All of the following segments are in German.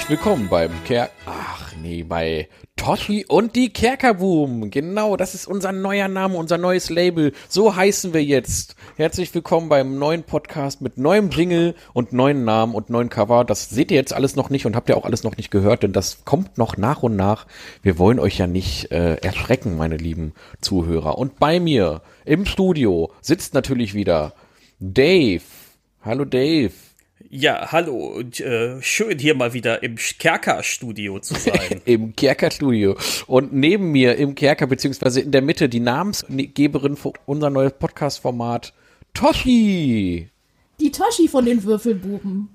Herzlich willkommen beim Ker... Ach nee, bei Toshi und die Kerkerboom. Genau, das ist unser neuer Name, unser neues Label. So heißen wir jetzt. Herzlich willkommen beim neuen Podcast mit neuem Jingle und neuen Namen und neuen Cover. Das seht ihr jetzt alles noch nicht und habt ihr auch alles noch nicht gehört, denn das kommt noch nach und nach. Wir wollen euch ja nicht äh, erschrecken, meine lieben Zuhörer. Und bei mir im Studio sitzt natürlich wieder Dave. Hallo Dave. Ja, hallo und äh, schön hier mal wieder im Kerker-Studio zu sein. Im Kerker-Studio. Und neben mir im Kerker, beziehungsweise in der Mitte, die Namensgeberin für unser neues Podcast-Format, Toshi. Die Toshi von den Würfelbuben.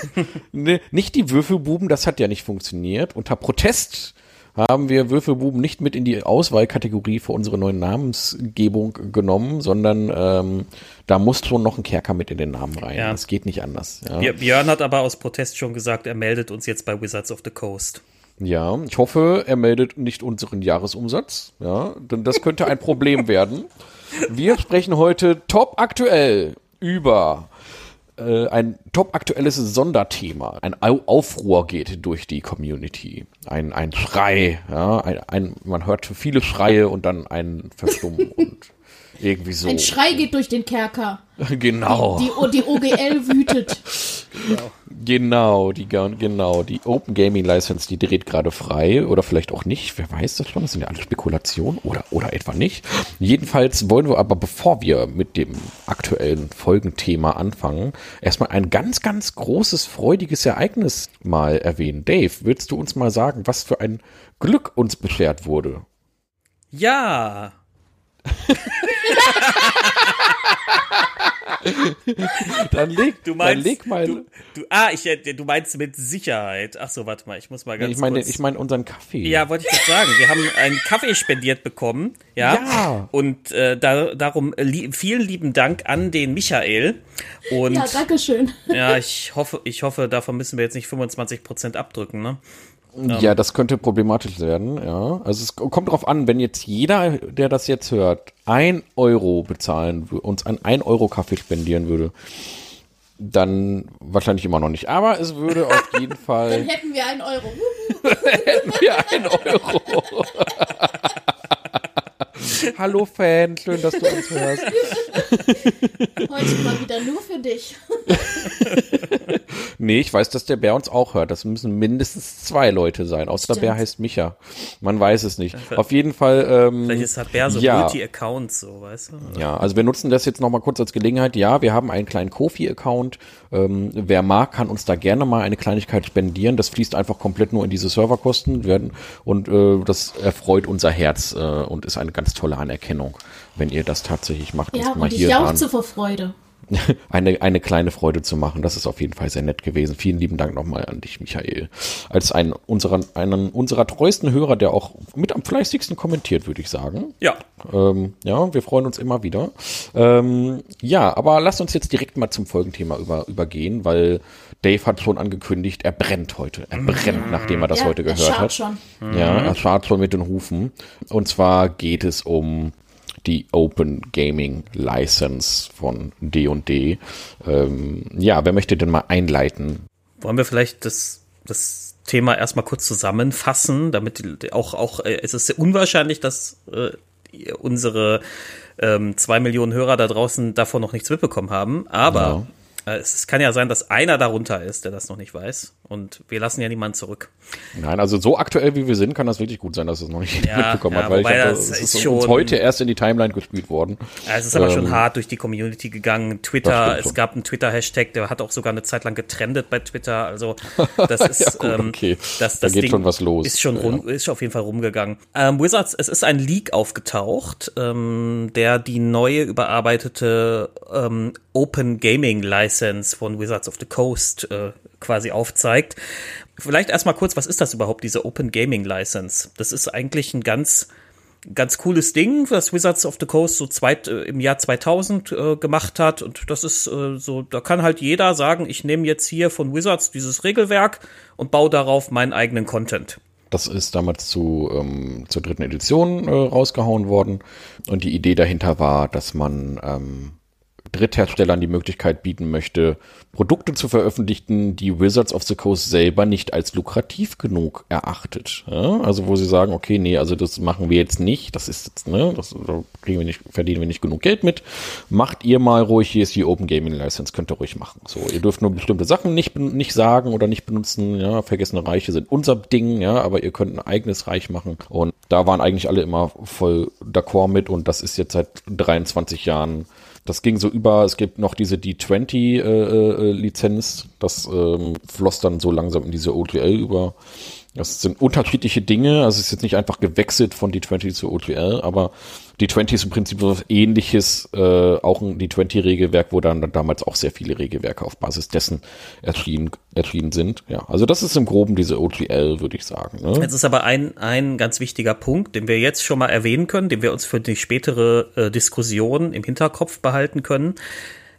ne, nicht die Würfelbuben, das hat ja nicht funktioniert. Unter Protest haben wir Würfelbuben nicht mit in die Auswahlkategorie für unsere neue Namensgebung genommen, sondern ähm, da muss schon noch ein Kerker mit in den Namen rein. Ja. Das geht nicht anders. Ja. Björn hat aber aus Protest schon gesagt, er meldet uns jetzt bei Wizards of the Coast. Ja, ich hoffe, er meldet nicht unseren Jahresumsatz. Ja, denn das könnte ein Problem werden. Wir sprechen heute top aktuell über äh, ein top aktuelles Sonderthema. Ein Aufruhr geht durch die Community. Ein, ein Schrei, ja, ein, ein, man hört viele Schreie und dann ein Verstummen und irgendwie so. Ein Schrei geht durch den Kerker. Genau. Die, die, die OGL wütet. Genau, die, genau, die Open Gaming License, die dreht gerade frei oder vielleicht auch nicht. Wer weiß das schon? Das sind ja alle Spekulationen oder, oder etwa nicht. Jedenfalls wollen wir aber, bevor wir mit dem aktuellen Folgenthema anfangen, erstmal ein ganz, ganz großes, freudiges Ereignis mal erwähnen. Dave, willst du uns mal sagen, was für ein Glück uns beschert wurde? Ja, dann leg, du meinst, dann leg mal. Du, du, ah, ich, du meinst mit Sicherheit. Ach so, warte mal, ich muss mal ganz ich meine, kurz. Ich meine unseren Kaffee. Ja, wollte ich gerade sagen. Wir haben einen Kaffee spendiert bekommen. Ja. ja. Und äh, da, darum li vielen lieben Dank an den Michael. Und, ja, danke schön. Ja, ich hoffe, ich hoffe, davon müssen wir jetzt nicht 25 Prozent abdrücken, ne? Ja, das könnte problematisch werden, ja. Also es kommt darauf an, wenn jetzt jeder, der das jetzt hört, ein Euro bezahlen, uns ein 1 Euro Kaffee spendieren würde, dann wahrscheinlich immer noch nicht. Aber es würde auf jeden Fall. dann hätten wir einen Euro. hätten wir einen Euro. Hallo Fan, schön, dass du uns hörst. Heute mal wieder nur für dich. nee, ich weiß, dass der Bär uns auch hört. Das müssen mindestens zwei Leute sein. Außer der Bär heißt Micha. Man weiß es nicht. Auf jeden Fall. Ähm, Vielleicht ist hat Bär so ja. Multi-Accounts, so, weißt du? Ja, also wir nutzen das jetzt nochmal kurz als Gelegenheit. Ja, wir haben einen kleinen Kofi-Account. Ähm, wer mag, kann uns da gerne mal eine Kleinigkeit spendieren. Das fließt einfach komplett nur in diese Serverkosten werden und äh, das erfreut unser Herz äh, und ist eine ganz tolle Anerkennung, wenn ihr das tatsächlich macht. Ja, mal und ich jauchze vor Freude. eine, eine kleine Freude zu machen. Das ist auf jeden Fall sehr nett gewesen. Vielen lieben Dank nochmal an dich, Michael. Als ein unserer, einen unserer treuesten Hörer, der auch mit am fleißigsten kommentiert, würde ich sagen. Ja. Ähm, ja, wir freuen uns immer wieder. Ähm, ja, aber lasst uns jetzt direkt mal zum Folgenthema über, übergehen, weil Dave hat schon angekündigt, er brennt heute. Er brennt, nachdem er das ja, heute gehört er hat. Schon. Ja, er schart schon mit den Hufen. Und zwar geht es um die Open Gaming License von D&D. Ähm, ja, wer möchte denn mal einleiten? Wollen wir vielleicht das, das Thema erstmal kurz zusammenfassen, damit auch, auch äh, es ist sehr unwahrscheinlich, dass äh, unsere ähm, zwei Millionen Hörer da draußen davon noch nichts mitbekommen haben, aber ja. Äh, es, kann ja sein, dass einer darunter ist, der das noch nicht weiß. Und wir lassen ja niemanden zurück. Nein, also so aktuell wie wir sind, kann das wirklich gut sein, dass es noch nicht ja, mitbekommen ja, hat, weil ich hatte, es ist, ist uns heute erst in die Timeline gespielt worden. Ja, es ist aber ähm, schon hart durch die Community gegangen. Twitter, es gab einen Twitter-Hashtag, der hat auch sogar eine Zeit lang getrendet bei Twitter. Also das ist, ja, gut, ähm, okay. das, das da geht Ding schon was los. Ist schon rum, ist auf jeden Fall rumgegangen. Ähm, Wizards, es ist ein Leak aufgetaucht, ähm, der die neue überarbeitete ähm, Open Gaming License von Wizards of the Coast äh, quasi aufzeigt. Vielleicht erstmal kurz, was ist das überhaupt, diese Open Gaming License? Das ist eigentlich ein ganz ganz cooles Ding, was Wizards of the Coast so zweit, äh, im Jahr 2000 äh, gemacht hat. Und das ist äh, so, da kann halt jeder sagen, ich nehme jetzt hier von Wizards dieses Regelwerk und baue darauf meinen eigenen Content. Das ist damals zu, ähm, zur dritten Edition äh, rausgehauen worden. Und die Idee dahinter war, dass man ähm, Drittherstellern die Möglichkeit bieten möchte, Produkte zu veröffentlichen, die Wizards of the Coast selber nicht als lukrativ genug erachtet. Ja? Also wo sie sagen, okay, nee, also das machen wir jetzt nicht, das ist jetzt, ne, das da kriegen wir nicht, verdienen wir nicht genug Geld mit. Macht ihr mal ruhig, hier ist die Open Gaming License, könnt ihr ruhig machen. So, ihr dürft nur bestimmte Sachen nicht, nicht sagen oder nicht benutzen, ja, vergessene Reiche sind unser Ding, ja, aber ihr könnt ein eigenes Reich machen. Und da waren eigentlich alle immer voll d'accord mit und das ist jetzt seit 23 Jahren das ging so über, es gibt noch diese D20-Lizenz, äh, äh, das ähm, floss dann so langsam in diese OTL über. Das sind unterschiedliche Dinge, also es ist jetzt nicht einfach gewechselt von D20 zu OTL, aber D20 ist im Prinzip so was ähnliches, äh, auch ein D20-Regelwerk, wo dann damals auch sehr viele Regelwerke auf Basis dessen erschienen, erschienen sind. Ja, also das ist im Groben diese OTL, würde ich sagen. Ne? Jetzt ist aber ein, ein ganz wichtiger Punkt, den wir jetzt schon mal erwähnen können, den wir uns für die spätere äh, Diskussion im Hinterkopf behalten können.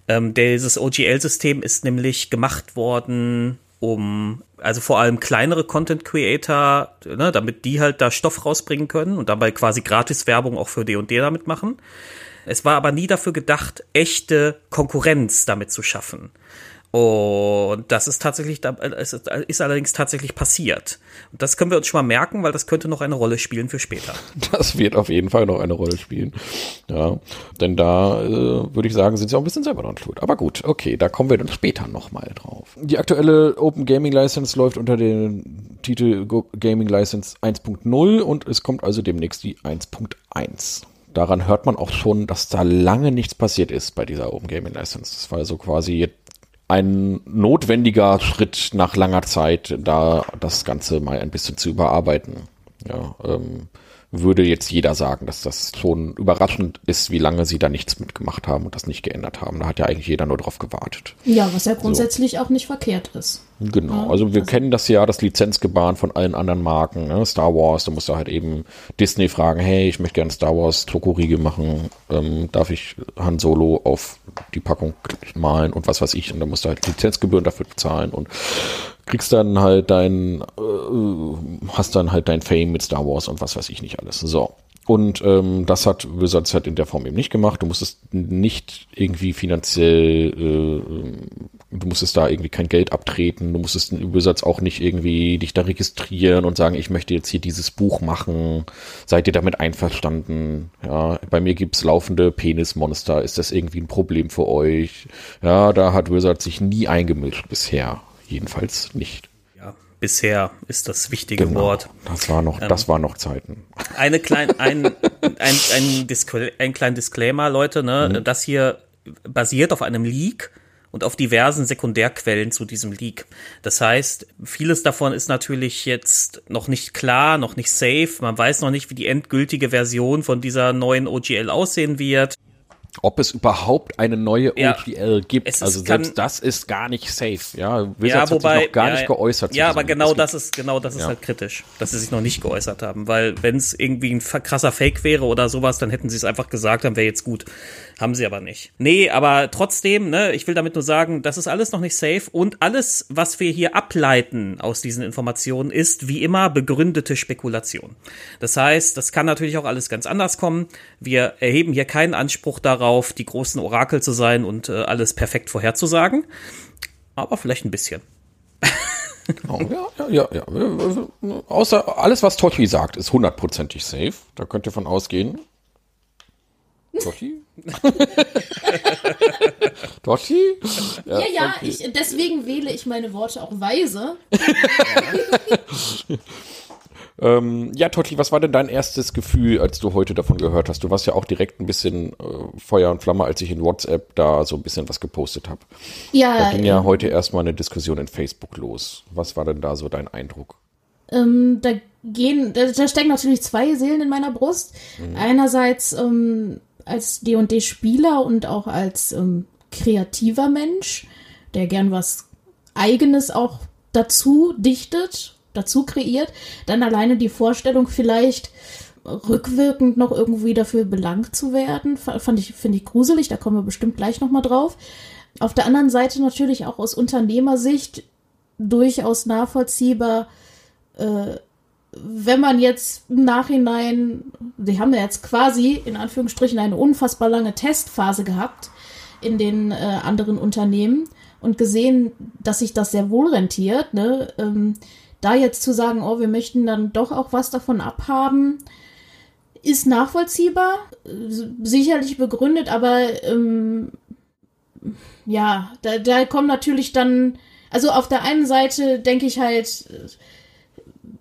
Ähm, dieses OGL-System ist nämlich gemacht worden um also vor allem kleinere Content Creator, ne, damit die halt da Stoff rausbringen können und dabei quasi gratis Werbung auch für D&D damit machen. Es war aber nie dafür gedacht, echte Konkurrenz damit zu schaffen. Und das ist tatsächlich, es ist allerdings tatsächlich passiert. Das können wir uns schon mal merken, weil das könnte noch eine Rolle spielen für später. Das wird auf jeden Fall noch eine Rolle spielen. Ja, denn da äh, würde ich sagen, sind sie auch ein bisschen selber dran schuld. Aber gut, okay, da kommen wir dann später nochmal drauf. Die aktuelle Open Gaming License läuft unter dem Titel Gaming License 1.0 und es kommt also demnächst die 1.1 daran hört man auch schon, dass da lange nichts passiert ist bei dieser Open Gaming License. Das war so quasi ein notwendiger Schritt nach langer Zeit, da das Ganze mal ein bisschen zu überarbeiten. Ja, ähm, würde jetzt jeder sagen, dass das schon überraschend ist, wie lange sie da nichts mitgemacht haben und das nicht geändert haben. Da hat ja eigentlich jeder nur drauf gewartet. Ja, was ja grundsätzlich so. auch nicht verkehrt ist. Genau, also wir also kennen das ja, das Lizenzgebaren von allen anderen Marken. Ne? Star Wars, da musst du halt eben Disney fragen, hey, ich möchte gerne Star Wars Schokoriegel machen, ähm, darf ich Han Solo auf die Packung malen und was weiß ich. Und da musst du halt Lizenzgebühren dafür bezahlen und kriegst dann halt dein, äh, hast dann halt dein Fame mit Star Wars und was weiß ich nicht alles. So. Und ähm, das hat Wizards halt in der Form eben nicht gemacht. Du musstest nicht irgendwie finanziell, äh, du musstest da irgendwie kein Geld abtreten. Du musstest Wizards auch nicht irgendwie dich da registrieren und sagen, ich möchte jetzt hier dieses Buch machen. Seid ihr damit einverstanden? Ja, bei mir gibt's laufende Penismonster. Ist das irgendwie ein Problem für euch? Ja, da hat Wizards sich nie eingemischt bisher. Jedenfalls nicht bisher ist das wichtige genau, Wort. Das war noch, ähm, das war noch Zeiten. Eine klein, ein, ein, ein, Discla ein kleinen Disclaimer, Leute, ne? Mhm. Das hier basiert auf einem Leak und auf diversen Sekundärquellen zu diesem Leak. Das heißt, vieles davon ist natürlich jetzt noch nicht klar, noch nicht safe. Man weiß noch nicht, wie die endgültige Version von dieser neuen OGL aussehen wird ob es überhaupt eine neue ja, OGL gibt. also selbst kann, das ist gar nicht safe. Ja, Wizards ja, wobei, hat sich noch gar ja, nicht geäußert. Ja, aber genau das ist genau das ist ja. halt kritisch, dass sie sich noch nicht geäußert haben, weil wenn es irgendwie ein krasser Fake wäre oder sowas, dann hätten sie es einfach gesagt, dann wäre jetzt gut. Haben sie aber nicht. Nee, aber trotzdem, ne, ich will damit nur sagen, das ist alles noch nicht safe und alles, was wir hier ableiten aus diesen Informationen, ist wie immer begründete Spekulation. Das heißt, das kann natürlich auch alles ganz anders kommen. Wir erheben hier keinen Anspruch darauf, die großen Orakel zu sein und äh, alles perfekt vorherzusagen. Aber vielleicht ein bisschen. Oh, ja, ja, ja, ja. Außer alles, was Totti sagt, ist hundertprozentig safe. Da könnt ihr von ausgehen. Totti? Totti? Ja, ja, ja okay. ich, deswegen wähle ich meine Worte auch weise. ähm, ja, Totti, was war denn dein erstes Gefühl, als du heute davon gehört hast? Du warst ja auch direkt ein bisschen äh, Feuer und Flamme, als ich in WhatsApp da so ein bisschen was gepostet habe. Ja. Da ging ja ähm, heute erstmal eine Diskussion in Facebook los. Was war denn da so dein Eindruck? Ähm, da gehen, da, da, stecken natürlich zwei Seelen in meiner Brust. Mhm. Einerseits ähm, als D&D-Spieler und auch als ähm, kreativer Mensch, der gern was Eigenes auch dazu dichtet, dazu kreiert, dann alleine die Vorstellung vielleicht rückwirkend noch irgendwie dafür belangt zu werden, fand ich, finde ich gruselig, da kommen wir bestimmt gleich nochmal drauf. Auf der anderen Seite natürlich auch aus Unternehmersicht durchaus nachvollziehbar, äh, wenn man jetzt im Nachhinein, sie haben ja jetzt quasi in Anführungsstrichen eine unfassbar lange Testphase gehabt, in den äh, anderen Unternehmen und gesehen, dass sich das sehr wohl rentiert. Ne? Ähm, da jetzt zu sagen, oh, wir möchten dann doch auch was davon abhaben, ist nachvollziehbar, sicherlich begründet, aber ähm, ja, da, da kommen natürlich dann, also auf der einen Seite denke ich halt,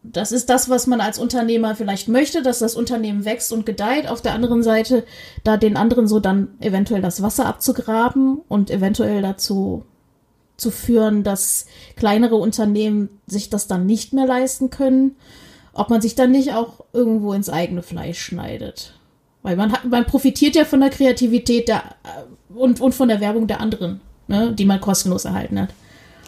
das ist das, was man als Unternehmer vielleicht möchte, dass das Unternehmen wächst und gedeiht. Auf der anderen Seite, da den anderen so dann eventuell das Wasser abzugraben und eventuell dazu zu führen, dass kleinere Unternehmen sich das dann nicht mehr leisten können, ob man sich dann nicht auch irgendwo ins eigene Fleisch schneidet. Weil man hat, man profitiert ja von der Kreativität der, und, und von der Werbung der anderen, ne, die man kostenlos erhalten hat.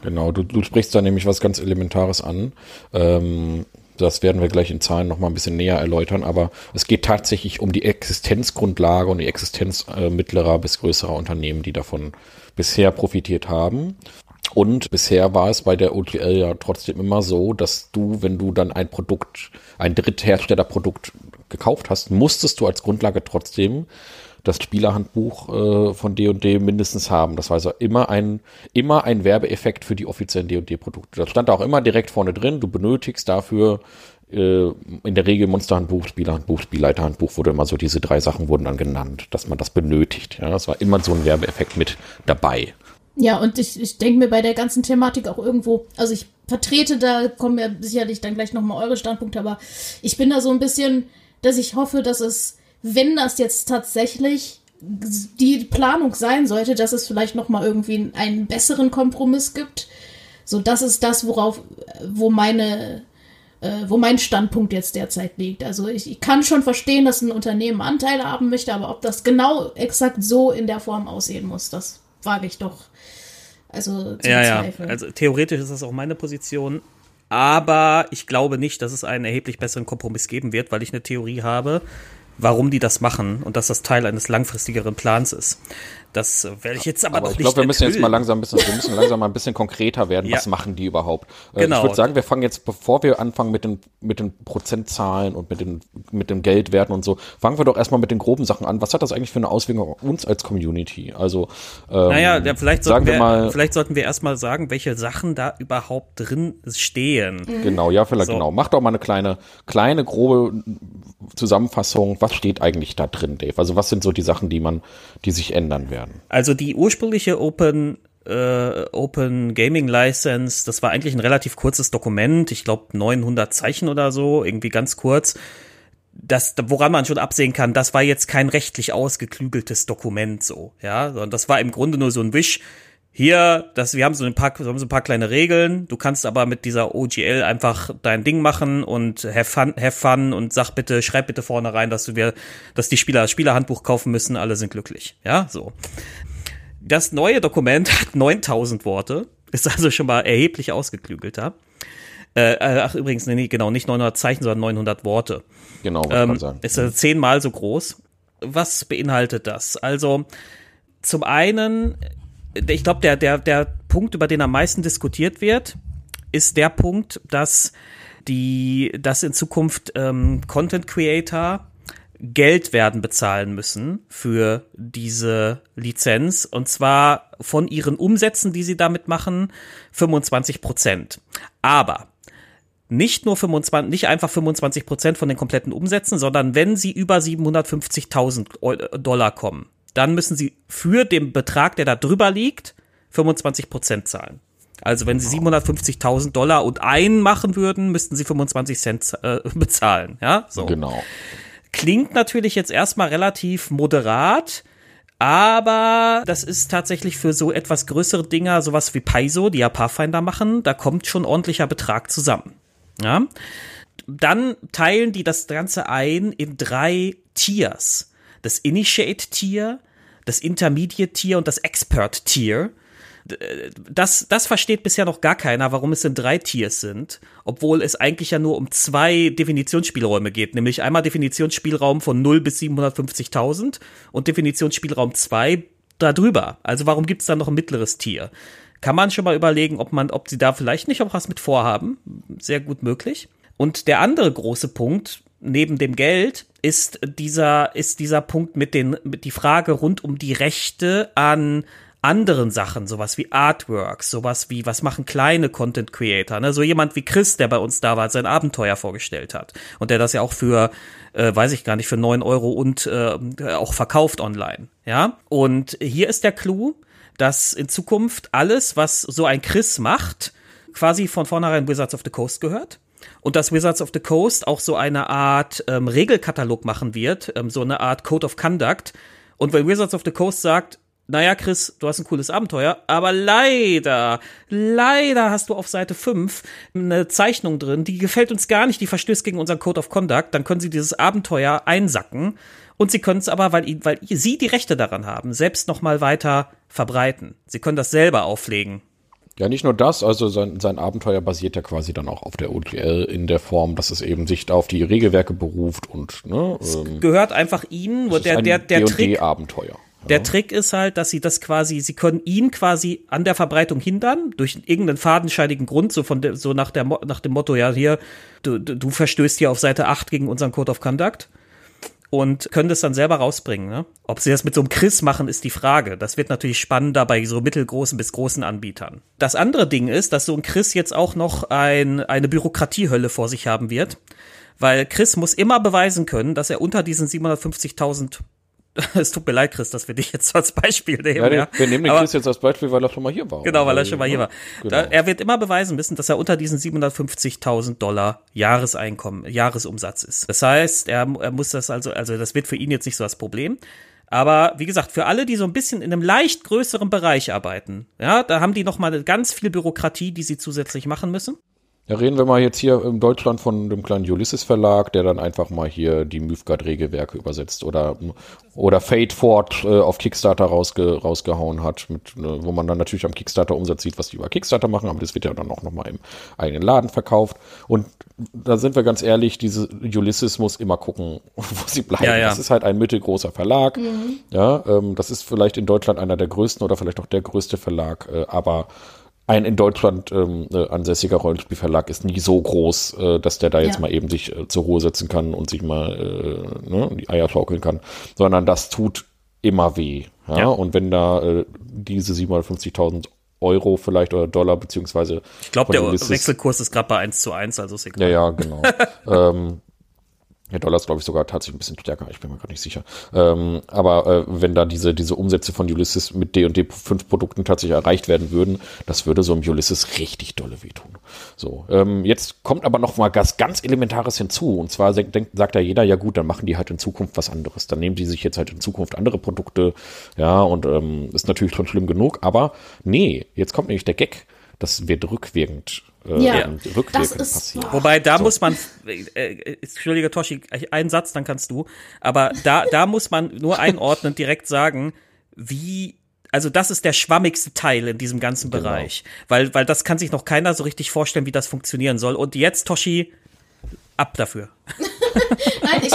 Genau, du, du sprichst da nämlich was ganz Elementares an. Ähm, das werden wir gleich in Zahlen noch mal ein bisschen näher erläutern, aber es geht tatsächlich um die Existenzgrundlage und die Existenz äh, mittlerer bis größerer Unternehmen, die davon bisher profitiert haben. Und bisher war es bei der OTL ja trotzdem immer so, dass du, wenn du dann ein Produkt, ein Drittherstellerprodukt gekauft hast, musstest du als Grundlage trotzdem das Spielerhandbuch äh, von D&D mindestens haben. Das war also immer ein, immer ein Werbeeffekt für die offiziellen D&D-Produkte. Das stand auch immer direkt vorne drin. Du benötigst dafür äh, in der Regel Monsterhandbuch, Spielerhandbuch, Spielleiterhandbuch wurde immer so, diese drei Sachen wurden dann genannt, dass man das benötigt. Ja, das war immer so ein Werbeeffekt mit dabei. Ja, und ich, ich denke mir bei der ganzen Thematik auch irgendwo, also ich vertrete da, kommen ja sicherlich dann gleich nochmal eure Standpunkte, aber ich bin da so ein bisschen, dass ich hoffe, dass es wenn das jetzt tatsächlich die Planung sein sollte, dass es vielleicht noch mal irgendwie einen besseren Kompromiss gibt, so das ist das, worauf, wo meine, äh, wo mein Standpunkt jetzt derzeit liegt. Also ich, ich, kann schon verstehen, dass ein Unternehmen Anteile haben möchte, aber ob das genau exakt so in der Form aussehen muss, das wage ich doch. Also ja, ja. Also theoretisch ist das auch meine Position. Aber ich glaube nicht, dass es einen erheblich besseren Kompromiss geben wird, weil ich eine Theorie habe, warum die das machen und dass das Teil eines langfristigeren Plans ist. Das werde ich jetzt aber, aber noch ich glaube, wir müssen jetzt mal langsam ein bisschen, wir müssen langsam mal ein bisschen konkreter werden. Ja. Was machen die überhaupt? Äh, genau. Ich würde sagen, wir fangen jetzt, bevor wir anfangen mit den, mit den Prozentzahlen und mit den, mit dem Geldwerten und so, fangen wir doch erstmal mit den groben Sachen an. Was hat das eigentlich für eine Auswirkung auf uns als Community? Also, ähm, naja, ja, vielleicht sollten wir, wir, mal, vielleicht sollten wir erstmal sagen, welche Sachen da überhaupt drin stehen. Mhm. Genau, ja, vielleicht so. genau. Mach doch mal eine kleine, kleine, grobe Zusammenfassung. Was steht eigentlich da drin, Dave? Also, was sind so die Sachen, die man, die sich ändern werden? Werden. Also die ursprüngliche Open äh, Open Gaming License, das war eigentlich ein relativ kurzes Dokument, ich glaube 900 Zeichen oder so, irgendwie ganz kurz. Das, woran man schon absehen kann, das war jetzt kein rechtlich ausgeklügeltes Dokument so, ja, sondern das war im Grunde nur so ein Wisch. Hier, das, wir haben so ein paar, wir haben so ein paar kleine Regeln. Du kannst aber mit dieser OGL einfach dein Ding machen und have fun, have fun und sag bitte, schreib bitte vorne rein, dass du wir, dass die Spieler das Spielerhandbuch kaufen müssen. Alle sind glücklich. Ja, so. Das neue Dokument hat 9000 Worte. Ist also schon mal erheblich ausgeklügelter. Äh, äh ach, übrigens, nee, genau, nicht 900 Zeichen, sondern 900 Worte. Genau, was ähm, man sagen. Ist also zehnmal so groß. Was beinhaltet das? Also, zum einen ich glaube, der, der, der Punkt, über den am meisten diskutiert wird, ist der Punkt, dass die, dass in Zukunft ähm, Content Creator Geld werden bezahlen müssen für diese Lizenz und zwar von ihren Umsätzen, die sie damit machen, 25 Prozent. Aber nicht nur 25, nicht einfach 25 Prozent von den kompletten Umsätzen, sondern wenn sie über 750.000 Dollar kommen, dann müssen sie für den Betrag, der da drüber liegt, 25 Prozent zahlen. Also wenn sie 750.000 Dollar und ein machen würden, müssten sie 25 Cent äh, bezahlen. Ja, so. Genau. Klingt natürlich jetzt erstmal relativ moderat. Aber das ist tatsächlich für so etwas größere Dinger, sowas wie Paizo, die ja Pathfinder machen, da kommt schon ordentlicher Betrag zusammen. Ja? Dann teilen die das Ganze ein in drei Tiers das Initiate-Tier, das Intermediate-Tier und das Expert-Tier. Das, das versteht bisher noch gar keiner, warum es in drei Tiers sind, obwohl es eigentlich ja nur um zwei Definitionsspielräume geht, nämlich einmal Definitionsspielraum von 0 bis 750.000 und Definitionsspielraum 2 darüber. Also warum gibt es da noch ein mittleres Tier? Kann man schon mal überlegen, ob man, ob sie da vielleicht nicht auch was mit vorhaben. Sehr gut möglich. Und der andere große Punkt, neben dem Geld ist dieser, ist dieser Punkt mit den, mit die Frage rund um die Rechte an anderen Sachen, sowas wie Artworks, sowas wie, was machen kleine Content Creator, ne? So jemand wie Chris, der bei uns da war, sein Abenteuer vorgestellt hat. Und der das ja auch für, äh, weiß ich gar nicht, für neun Euro und äh, auch verkauft online. Ja. Und hier ist der Clou, dass in Zukunft alles, was so ein Chris macht, quasi von vornherein Wizards of the Coast gehört und dass Wizards of the Coast auch so eine Art ähm, Regelkatalog machen wird, ähm, so eine Art Code of Conduct. Und wenn Wizards of the Coast sagt, naja, Chris, du hast ein cooles Abenteuer, aber leider, leider hast du auf Seite 5 eine Zeichnung drin, die gefällt uns gar nicht, die verstößt gegen unseren Code of Conduct, dann können sie dieses Abenteuer einsacken und sie können es aber, weil, weil sie die Rechte daran haben, selbst nochmal weiter verbreiten. Sie können das selber auflegen. Ja, nicht nur das, also sein, sein Abenteuer basiert ja quasi dann auch auf der OGL in der Form, dass es eben sich auf die Regelwerke beruft und ne, ähm, gehört einfach ihnen, wo der, der, der Trick. Abenteuer. Der Trick ist halt, dass sie das quasi, sie können ihn quasi an der Verbreitung hindern, durch irgendeinen fadenscheinigen Grund, so von der, so nach der, nach dem Motto, ja, hier, du, du verstößt hier auf Seite 8 gegen unseren Code of Conduct. Und können das dann selber rausbringen, ne? Ob sie das mit so einem Chris machen, ist die Frage. Das wird natürlich spannender bei so mittelgroßen bis großen Anbietern. Das andere Ding ist, dass so ein Chris jetzt auch noch ein, eine Bürokratiehölle vor sich haben wird. Weil Chris muss immer beweisen können, dass er unter diesen 750.000 es tut mir leid, Chris, dass wir dich jetzt als Beispiel nehmen. Ja, ja. Wir nehmen den Aber, Chris jetzt als Beispiel, weil er schon mal hier war. Genau, weil er schon mal hier war. Genau. Da, er wird immer beweisen müssen, dass er unter diesen 750.000 Dollar Jahreseinkommen, Jahresumsatz ist. Das heißt, er, er muss das also, also das wird für ihn jetzt nicht so das Problem. Aber wie gesagt, für alle, die so ein bisschen in einem leicht größeren Bereich arbeiten, ja, da haben die noch mal ganz viel Bürokratie, die sie zusätzlich machen müssen. Ja, reden wir mal jetzt hier in Deutschland von dem kleinen Ulysses Verlag, der dann einfach mal hier die Mythgard Regelwerke übersetzt oder, oder Fate Fort äh, auf Kickstarter rausge, rausgehauen hat, mit, ne, wo man dann natürlich am Kickstarter Umsatz sieht, was die über Kickstarter machen, aber das wird ja dann auch nochmal im eigenen Laden verkauft. Und da sind wir ganz ehrlich, diese Ulysses muss immer gucken, wo sie bleiben. Ja, ja. Das ist halt ein mittelgroßer Verlag. Mhm. Ja, ähm, das ist vielleicht in Deutschland einer der größten oder vielleicht auch der größte Verlag, äh, aber ein in Deutschland ähm, äh, ansässiger Rollenspielverlag ist nie so groß, äh, dass der da jetzt ja. mal eben sich äh, zur Ruhe setzen kann und sich mal äh, ne, die Eier schaukeln kann, sondern das tut immer weh. Ja? ja. Und wenn da äh, diese 750.000 Euro vielleicht oder Dollar beziehungsweise ich glaube der Wechselkurs ist gerade bei 1 zu 1, also ist egal. Ja, ja, genau. ähm, der Dollar ist, glaube ich, sogar tatsächlich ein bisschen stärker, ich bin mir gerade nicht sicher. Ähm, aber äh, wenn da diese, diese Umsätze von Ulysses mit D&D 5 Produkten tatsächlich erreicht werden würden, das würde so einem Ulysses richtig dolle wehtun. So, ähm, jetzt kommt aber noch mal was ganz Elementares hinzu. Und zwar denkt, sagt da jeder, ja gut, dann machen die halt in Zukunft was anderes. Dann nehmen die sich jetzt halt in Zukunft andere Produkte. Ja, und ähm, ist natürlich schon schlimm genug. Aber nee, jetzt kommt nämlich der Gag. Das wird rückwirkend äh, ja, das ist passiert. Wobei, da so. muss man, äh, Entschuldige Toshi, einen Satz, dann kannst du, aber da, da muss man nur einordnen, direkt sagen, wie also das ist der schwammigste Teil in diesem ganzen genau. Bereich, weil weil das kann sich noch keiner so richtig vorstellen, wie das funktionieren soll. Und jetzt Toshi, ab dafür. Nein, ich,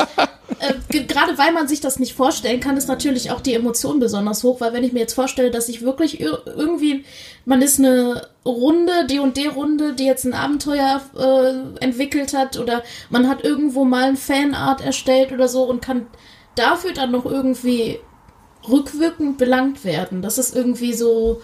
äh, gerade weil man sich das nicht vorstellen kann, ist natürlich auch die Emotion besonders hoch, weil wenn ich mir jetzt vorstelle, dass ich wirklich irgendwie, man ist eine Runde, D&D-Runde, die jetzt ein Abenteuer äh, entwickelt hat oder man hat irgendwo mal ein Fanart erstellt oder so und kann dafür dann noch irgendwie rückwirkend belangt werden. Das ist irgendwie so,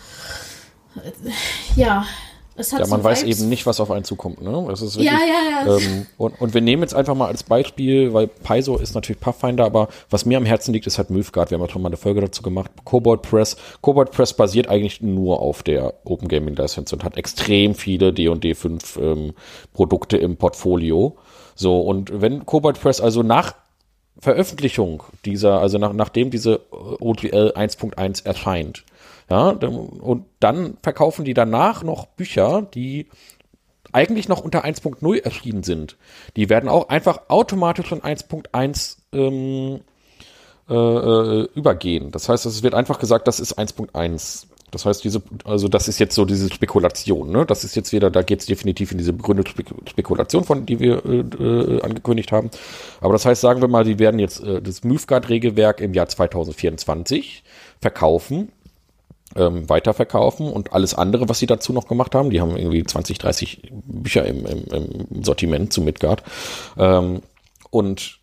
äh, ja, ja, man so weiß eben nicht, was auf einen zukommt. Ne? Wirklich, ja, ja, ja. Ähm, und, und wir nehmen jetzt einfach mal als Beispiel, weil Paizo ist natürlich Pathfinder, aber was mir am Herzen liegt, ist halt Mythgard. Wir haben ja schon mal eine Folge dazu gemacht. Cobalt Press. Cobalt Press basiert eigentlich nur auf der Open Gaming License und hat extrem viele D&D 5 ähm, Produkte im Portfolio. So, und wenn Cobalt Press also nach Veröffentlichung dieser, also nach, nachdem diese OGL 1.1 erscheint, ja, und dann verkaufen die danach noch Bücher, die eigentlich noch unter 1.0 erschienen sind. Die werden auch einfach automatisch in 1.1 ähm, äh, äh, übergehen. Das heißt, es wird einfach gesagt, das ist 1.1. Das heißt, diese, also das ist jetzt so diese Spekulation, ne? Das ist jetzt wieder, da geht es definitiv in diese begründete Spekulation, von die wir äh, äh, angekündigt haben. Aber das heißt, sagen wir mal, die werden jetzt äh, das Mythgard-Regelwerk im Jahr 2024 verkaufen ähm, weiterverkaufen und alles andere, was sie dazu noch gemacht haben, die haben irgendwie 20, 30 Bücher im, im, im Sortiment zu Midgard. Ähm, und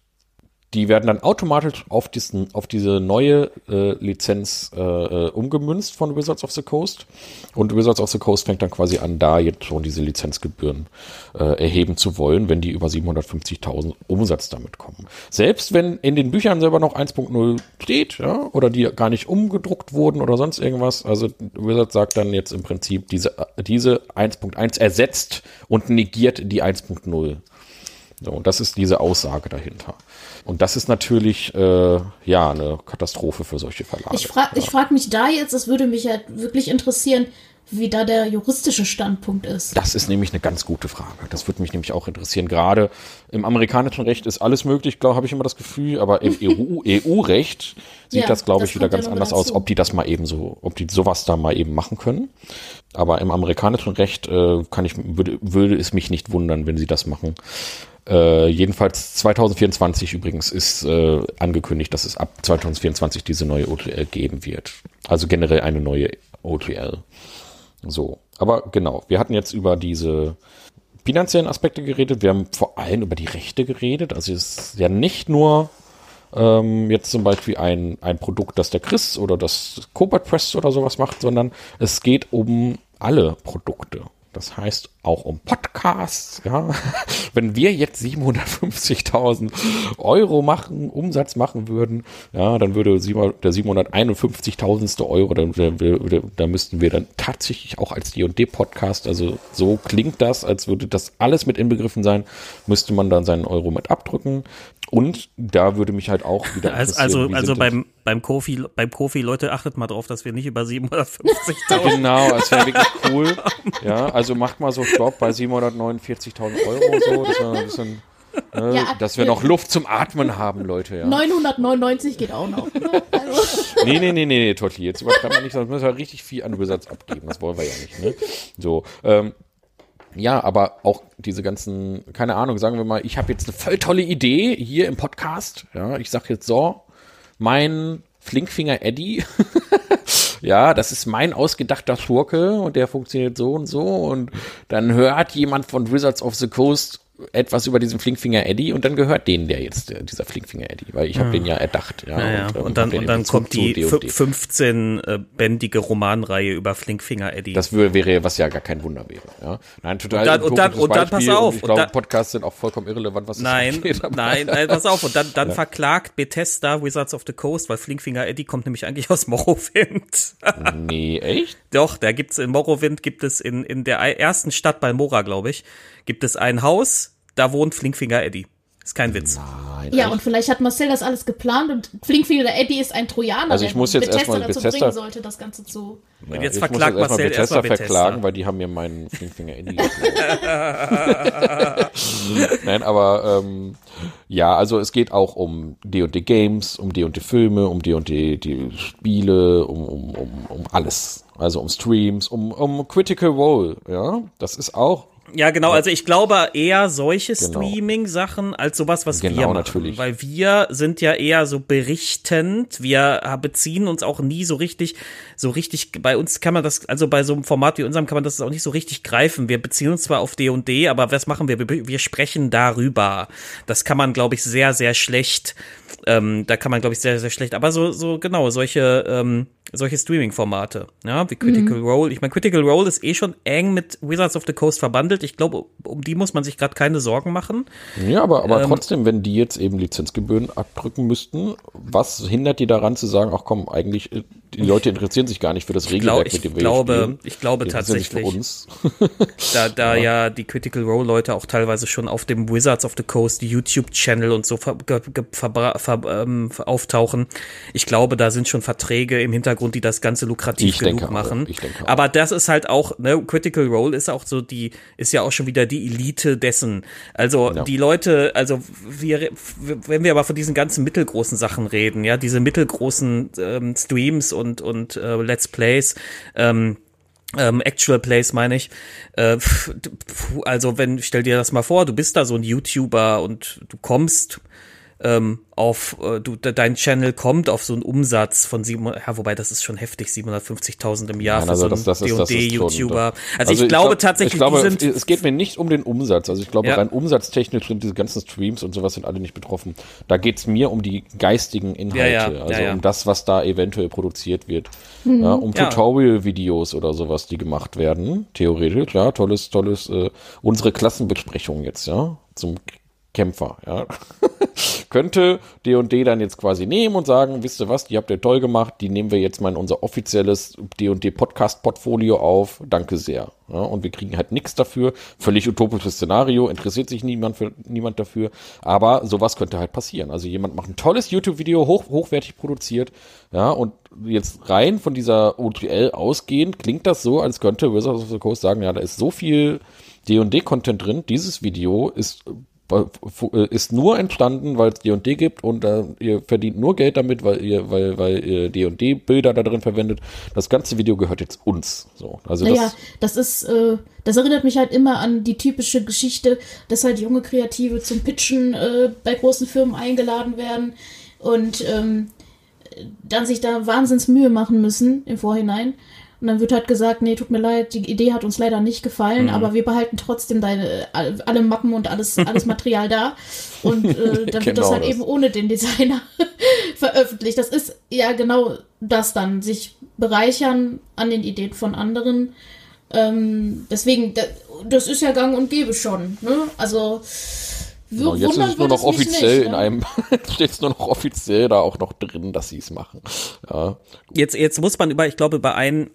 die werden dann automatisch auf, diesen, auf diese neue äh, Lizenz äh, äh, umgemünzt von Wizards of the Coast. Und Wizards of the Coast fängt dann quasi an, da jetzt schon diese Lizenzgebühren äh, erheben zu wollen, wenn die über 750.000 Umsatz damit kommen. Selbst wenn in den Büchern selber noch 1.0 steht, ja, oder die gar nicht umgedruckt wurden oder sonst irgendwas. Also Wizards sagt dann jetzt im Prinzip, diese, diese 1.1 ersetzt und negiert die 1.0. So, das ist diese Aussage dahinter. Und das ist natürlich äh, ja eine Katastrophe für solche Verlage. Ich frage ich frag mich da jetzt, es würde mich halt wirklich interessieren, wie da der juristische Standpunkt ist. Das ist nämlich eine ganz gute Frage. Das würde mich nämlich auch interessieren. Gerade im amerikanischen Recht ist alles möglich, glaube habe ich immer das Gefühl, aber im EU-Recht EU sieht Ja, das, glaube ich, wieder ja ganz anders aus, dazu. ob die das mal eben so, ob die sowas da mal eben machen können. Aber im amerikanischen Recht äh, kann ich, würde, würde es mich nicht wundern, wenn sie das machen. Äh, jedenfalls 2024 übrigens ist äh, angekündigt, dass es ab 2024 diese neue OTL geben wird. Also generell eine neue OTL. So, aber genau, wir hatten jetzt über diese finanziellen Aspekte geredet, wir haben vor allem über die Rechte geredet. Also es ist ja nicht nur ähm, jetzt zum Beispiel ein, ein Produkt, das der Chris oder das Cobalt Press oder sowas macht, sondern es geht um alle Produkte. Das heißt auch um Podcasts, ja. Wenn wir jetzt 750.000 Euro machen, Umsatz machen würden, ja, dann würde der 751.000. Euro, dann, da, da, da müssten wir dann tatsächlich auch als D&D Podcast, also so klingt das, als würde das alles mit inbegriffen sein, müsste man dann seinen Euro mit abdrücken. Und da würde mich halt auch wieder Also, interessieren, also, wie also das- beim, beim Kofi, beim Kofi, Leute, achtet mal drauf, dass wir nicht über 750.000 Genau, das wäre wirklich cool. Ja, also macht mal so Stopp bei 749.000 Euro so, dass wir, ein bisschen, ne, Ja, dass wir noch Luft zum Atmen haben, Leute. Ja. 999 geht auch noch. Ne? Also, Nee, nee, nee, nee, nee, Totti, jetzt übertreiben wir nicht, sonst müssen wir richtig viel an Wizards abgeben. Das wollen wir ja nicht, ne? So, ähm, ja, aber auch diese ganzen, keine Ahnung, sagen wir mal, ich habe jetzt eine voll tolle Idee hier im Podcast. Ja, ich sag jetzt so, mein Flinkfinger Eddie, ja, das ist mein ausgedachter Schurke und der funktioniert so und so und dann hört jemand von Wizards of the Coast etwas über diesen Flinkfinger Eddie und dann gehört denen der jetzt, der, dieser Flinkfinger Eddie, weil ich habe den ja erdacht. Ja, Ja, ja. ähm, Und dann, und dann kommt die D&D. 15-bändige Romanreihe über Flinkfinger Eddie. Das wär, wäre, was ja gar kein Wunder wäre. Ja? Nein, total. Und dann- und dann- und dann pass auf, Ich und glaube, Podcasts sind auch vollkommen irrelevant, was das Nein, angeht, aber- nein, nein, pass auf. Und dann, dann verklagt Bethesda Wizards of the Coast, weil Flinkfinger Eddie kommt nämlich eigentlich aus Morrowind. Nee, echt? Doch, da gibt's in Morrowind, gibt es in, in der ersten Stadt Balmora, glaube ich, gibt es ein Haus, da wohnt Flinkfinger Eddie. Ist kein Witz. Nein, ja, echt? und vielleicht hat Marcel das alles geplant und Flinkfinger Eddie ist ein Trojaner, Also ich der muss jetzt Bethesda erstmal dazu Bethesda- bringen sollte, das Ganze zu. Ja, Und jetzt ich verklagt muss jetzt erstmal Marcel Bethesda erstmal Bethesda. verklagen, weil die haben mir meinen Flinkfinger Eddie. Nein, aber ähm, ja, also es geht auch um D&D Games, um D&D Filme, um D&D die Spiele, um, um, um, um alles. Also um Streams, um, um Critical Role, ja. Das ist auch Ja, genau. Also ich glaube eher solche Genau. Streaming-Sachen als sowas, was Genau, wir machen. natürlich. Weil wir sind ja eher so berichtend. Wir beziehen uns auch nie so richtig, so richtig, bei uns kann man das, also bei so einem Format wie unserem kann man das auch nicht so richtig greifen. Wir beziehen uns zwar auf D&D, aber was machen wir? Wir, wir sprechen darüber. Das kann man, glaube ich, sehr, sehr schlecht, ähm, da kann man, glaube ich, sehr, sehr schlecht, aber so, so genau, solche, ähm, solche Streaming-Formate, ja, wie Critical Role. Ich meine, Critical Role ist eh schon eng mit Wizards of the Coast verbandelt. Ich glaube, um die muss man sich gerade keine Sorgen machen. Ja, aber, Ähm, aber trotzdem, wenn die jetzt eben Lizenzgebühren abdrücken müssten, was hindert die daran zu sagen, ach komm, eigentlich, äh, die Leute interessieren sich gar nicht für das Regelwerk, ich mit dem wir glaube- spielen. ich glaube Die tatsächlich. Für uns. Da, da ja. die Critical Role Leute auch teilweise schon auf dem Wizards of the Coast YouTube-Channel und so ver, verbra- ver, ähm, auftauchen. Ich glaube, da sind schon Verträge im Hintergrund, die das Ganze lukrativ Ich genug denke auch, machen. ich denke auch. Aber das ist halt auch, ne, Critical Role ist auch so die, ist ja auch schon wieder die Elite dessen. Also Ja. die Leute, also wir, wenn wir aber von diesen ganzen mittelgroßen Sachen reden, ja, diese mittelgroßen ähm, Streams und, und äh, Let's Plays, ähm, ähm, Actual Plays meine ich. Äh, also wenn, stell dir das mal vor, du bist da so ein YouTuber und du kommst ähm, auf äh, du, dein Channel kommt auf so einen Umsatz von sieben, ja, wobei das ist schon heftig, 750.000 im Jahr Nein, für also so das- schon- D&D-YouTuber. Also, Also ich glaube glaub- tatsächlich, ich glaube, die sind es geht mir nicht um den Umsatz. Also ich glaube, Ja. rein umsatztechnisch sind diese ganzen Streams und sowas sind alle nicht betroffen. Da geht's mir um die geistigen Inhalte, Ja, ja, also ja, ja. um das, was da eventuell produziert wird. Ja, um Ja. Tutorial-Videos oder sowas, die gemacht werden. Theoretisch, ja, tolles, tolles, äh, unsere Klassenbesprechung jetzt, ja, zum Kämpfer, ja. Könnte D&D dann jetzt quasi nehmen und sagen, wisst ihr was, die habt ihr toll gemacht, die nehmen wir jetzt mal in unser offizielles D&D Podcast Portfolio auf, danke sehr. Ja, und wir kriegen halt nichts dafür, völlig utopisches Szenario, interessiert sich niemand für niemand dafür, aber sowas könnte halt passieren. Also jemand macht ein tolles YouTube-Video, hoch, hochwertig produziert, ja, und jetzt rein von dieser OTL ausgehend klingt das so, als könnte Wizards of the Coast sagen, ja, da ist so viel D&D-Content drin, dieses Video ist ist nur entstanden, weil es D&D gibt und äh, ihr verdient nur Geld damit, weil ihr, weil, weil ihr D&D Bilder da drin verwendet. Das ganze Video gehört jetzt uns. So, also Naja, das, das ist, äh, das erinnert mich halt immer an die typische Geschichte, dass halt junge Kreative zum Pitchen äh, bei großen Firmen eingeladen werden und ähm, dann sich da wahnsinns Mühe machen müssen im Vorhinein. Und dann wird halt gesagt, nee, tut mir leid, die Idee hat uns leider nicht gefallen, Mhm. aber wir behalten trotzdem deine all- alle Mappen und alles, alles Material da. Und äh, dann wird das Genau halt das. eben ohne den Designer veröffentlicht. Das ist ja genau das dann, sich bereichern an den Ideen von anderen. Ähm, deswegen, da, das ist ja gang und gäbe schon. Ne? Also genau, jetzt ist es nur noch offiziell nicht, in ne? einem, steht es nur noch offiziell da auch noch drin, dass sie es machen. Ja, jetzt, jetzt muss man über, ich glaube, über einen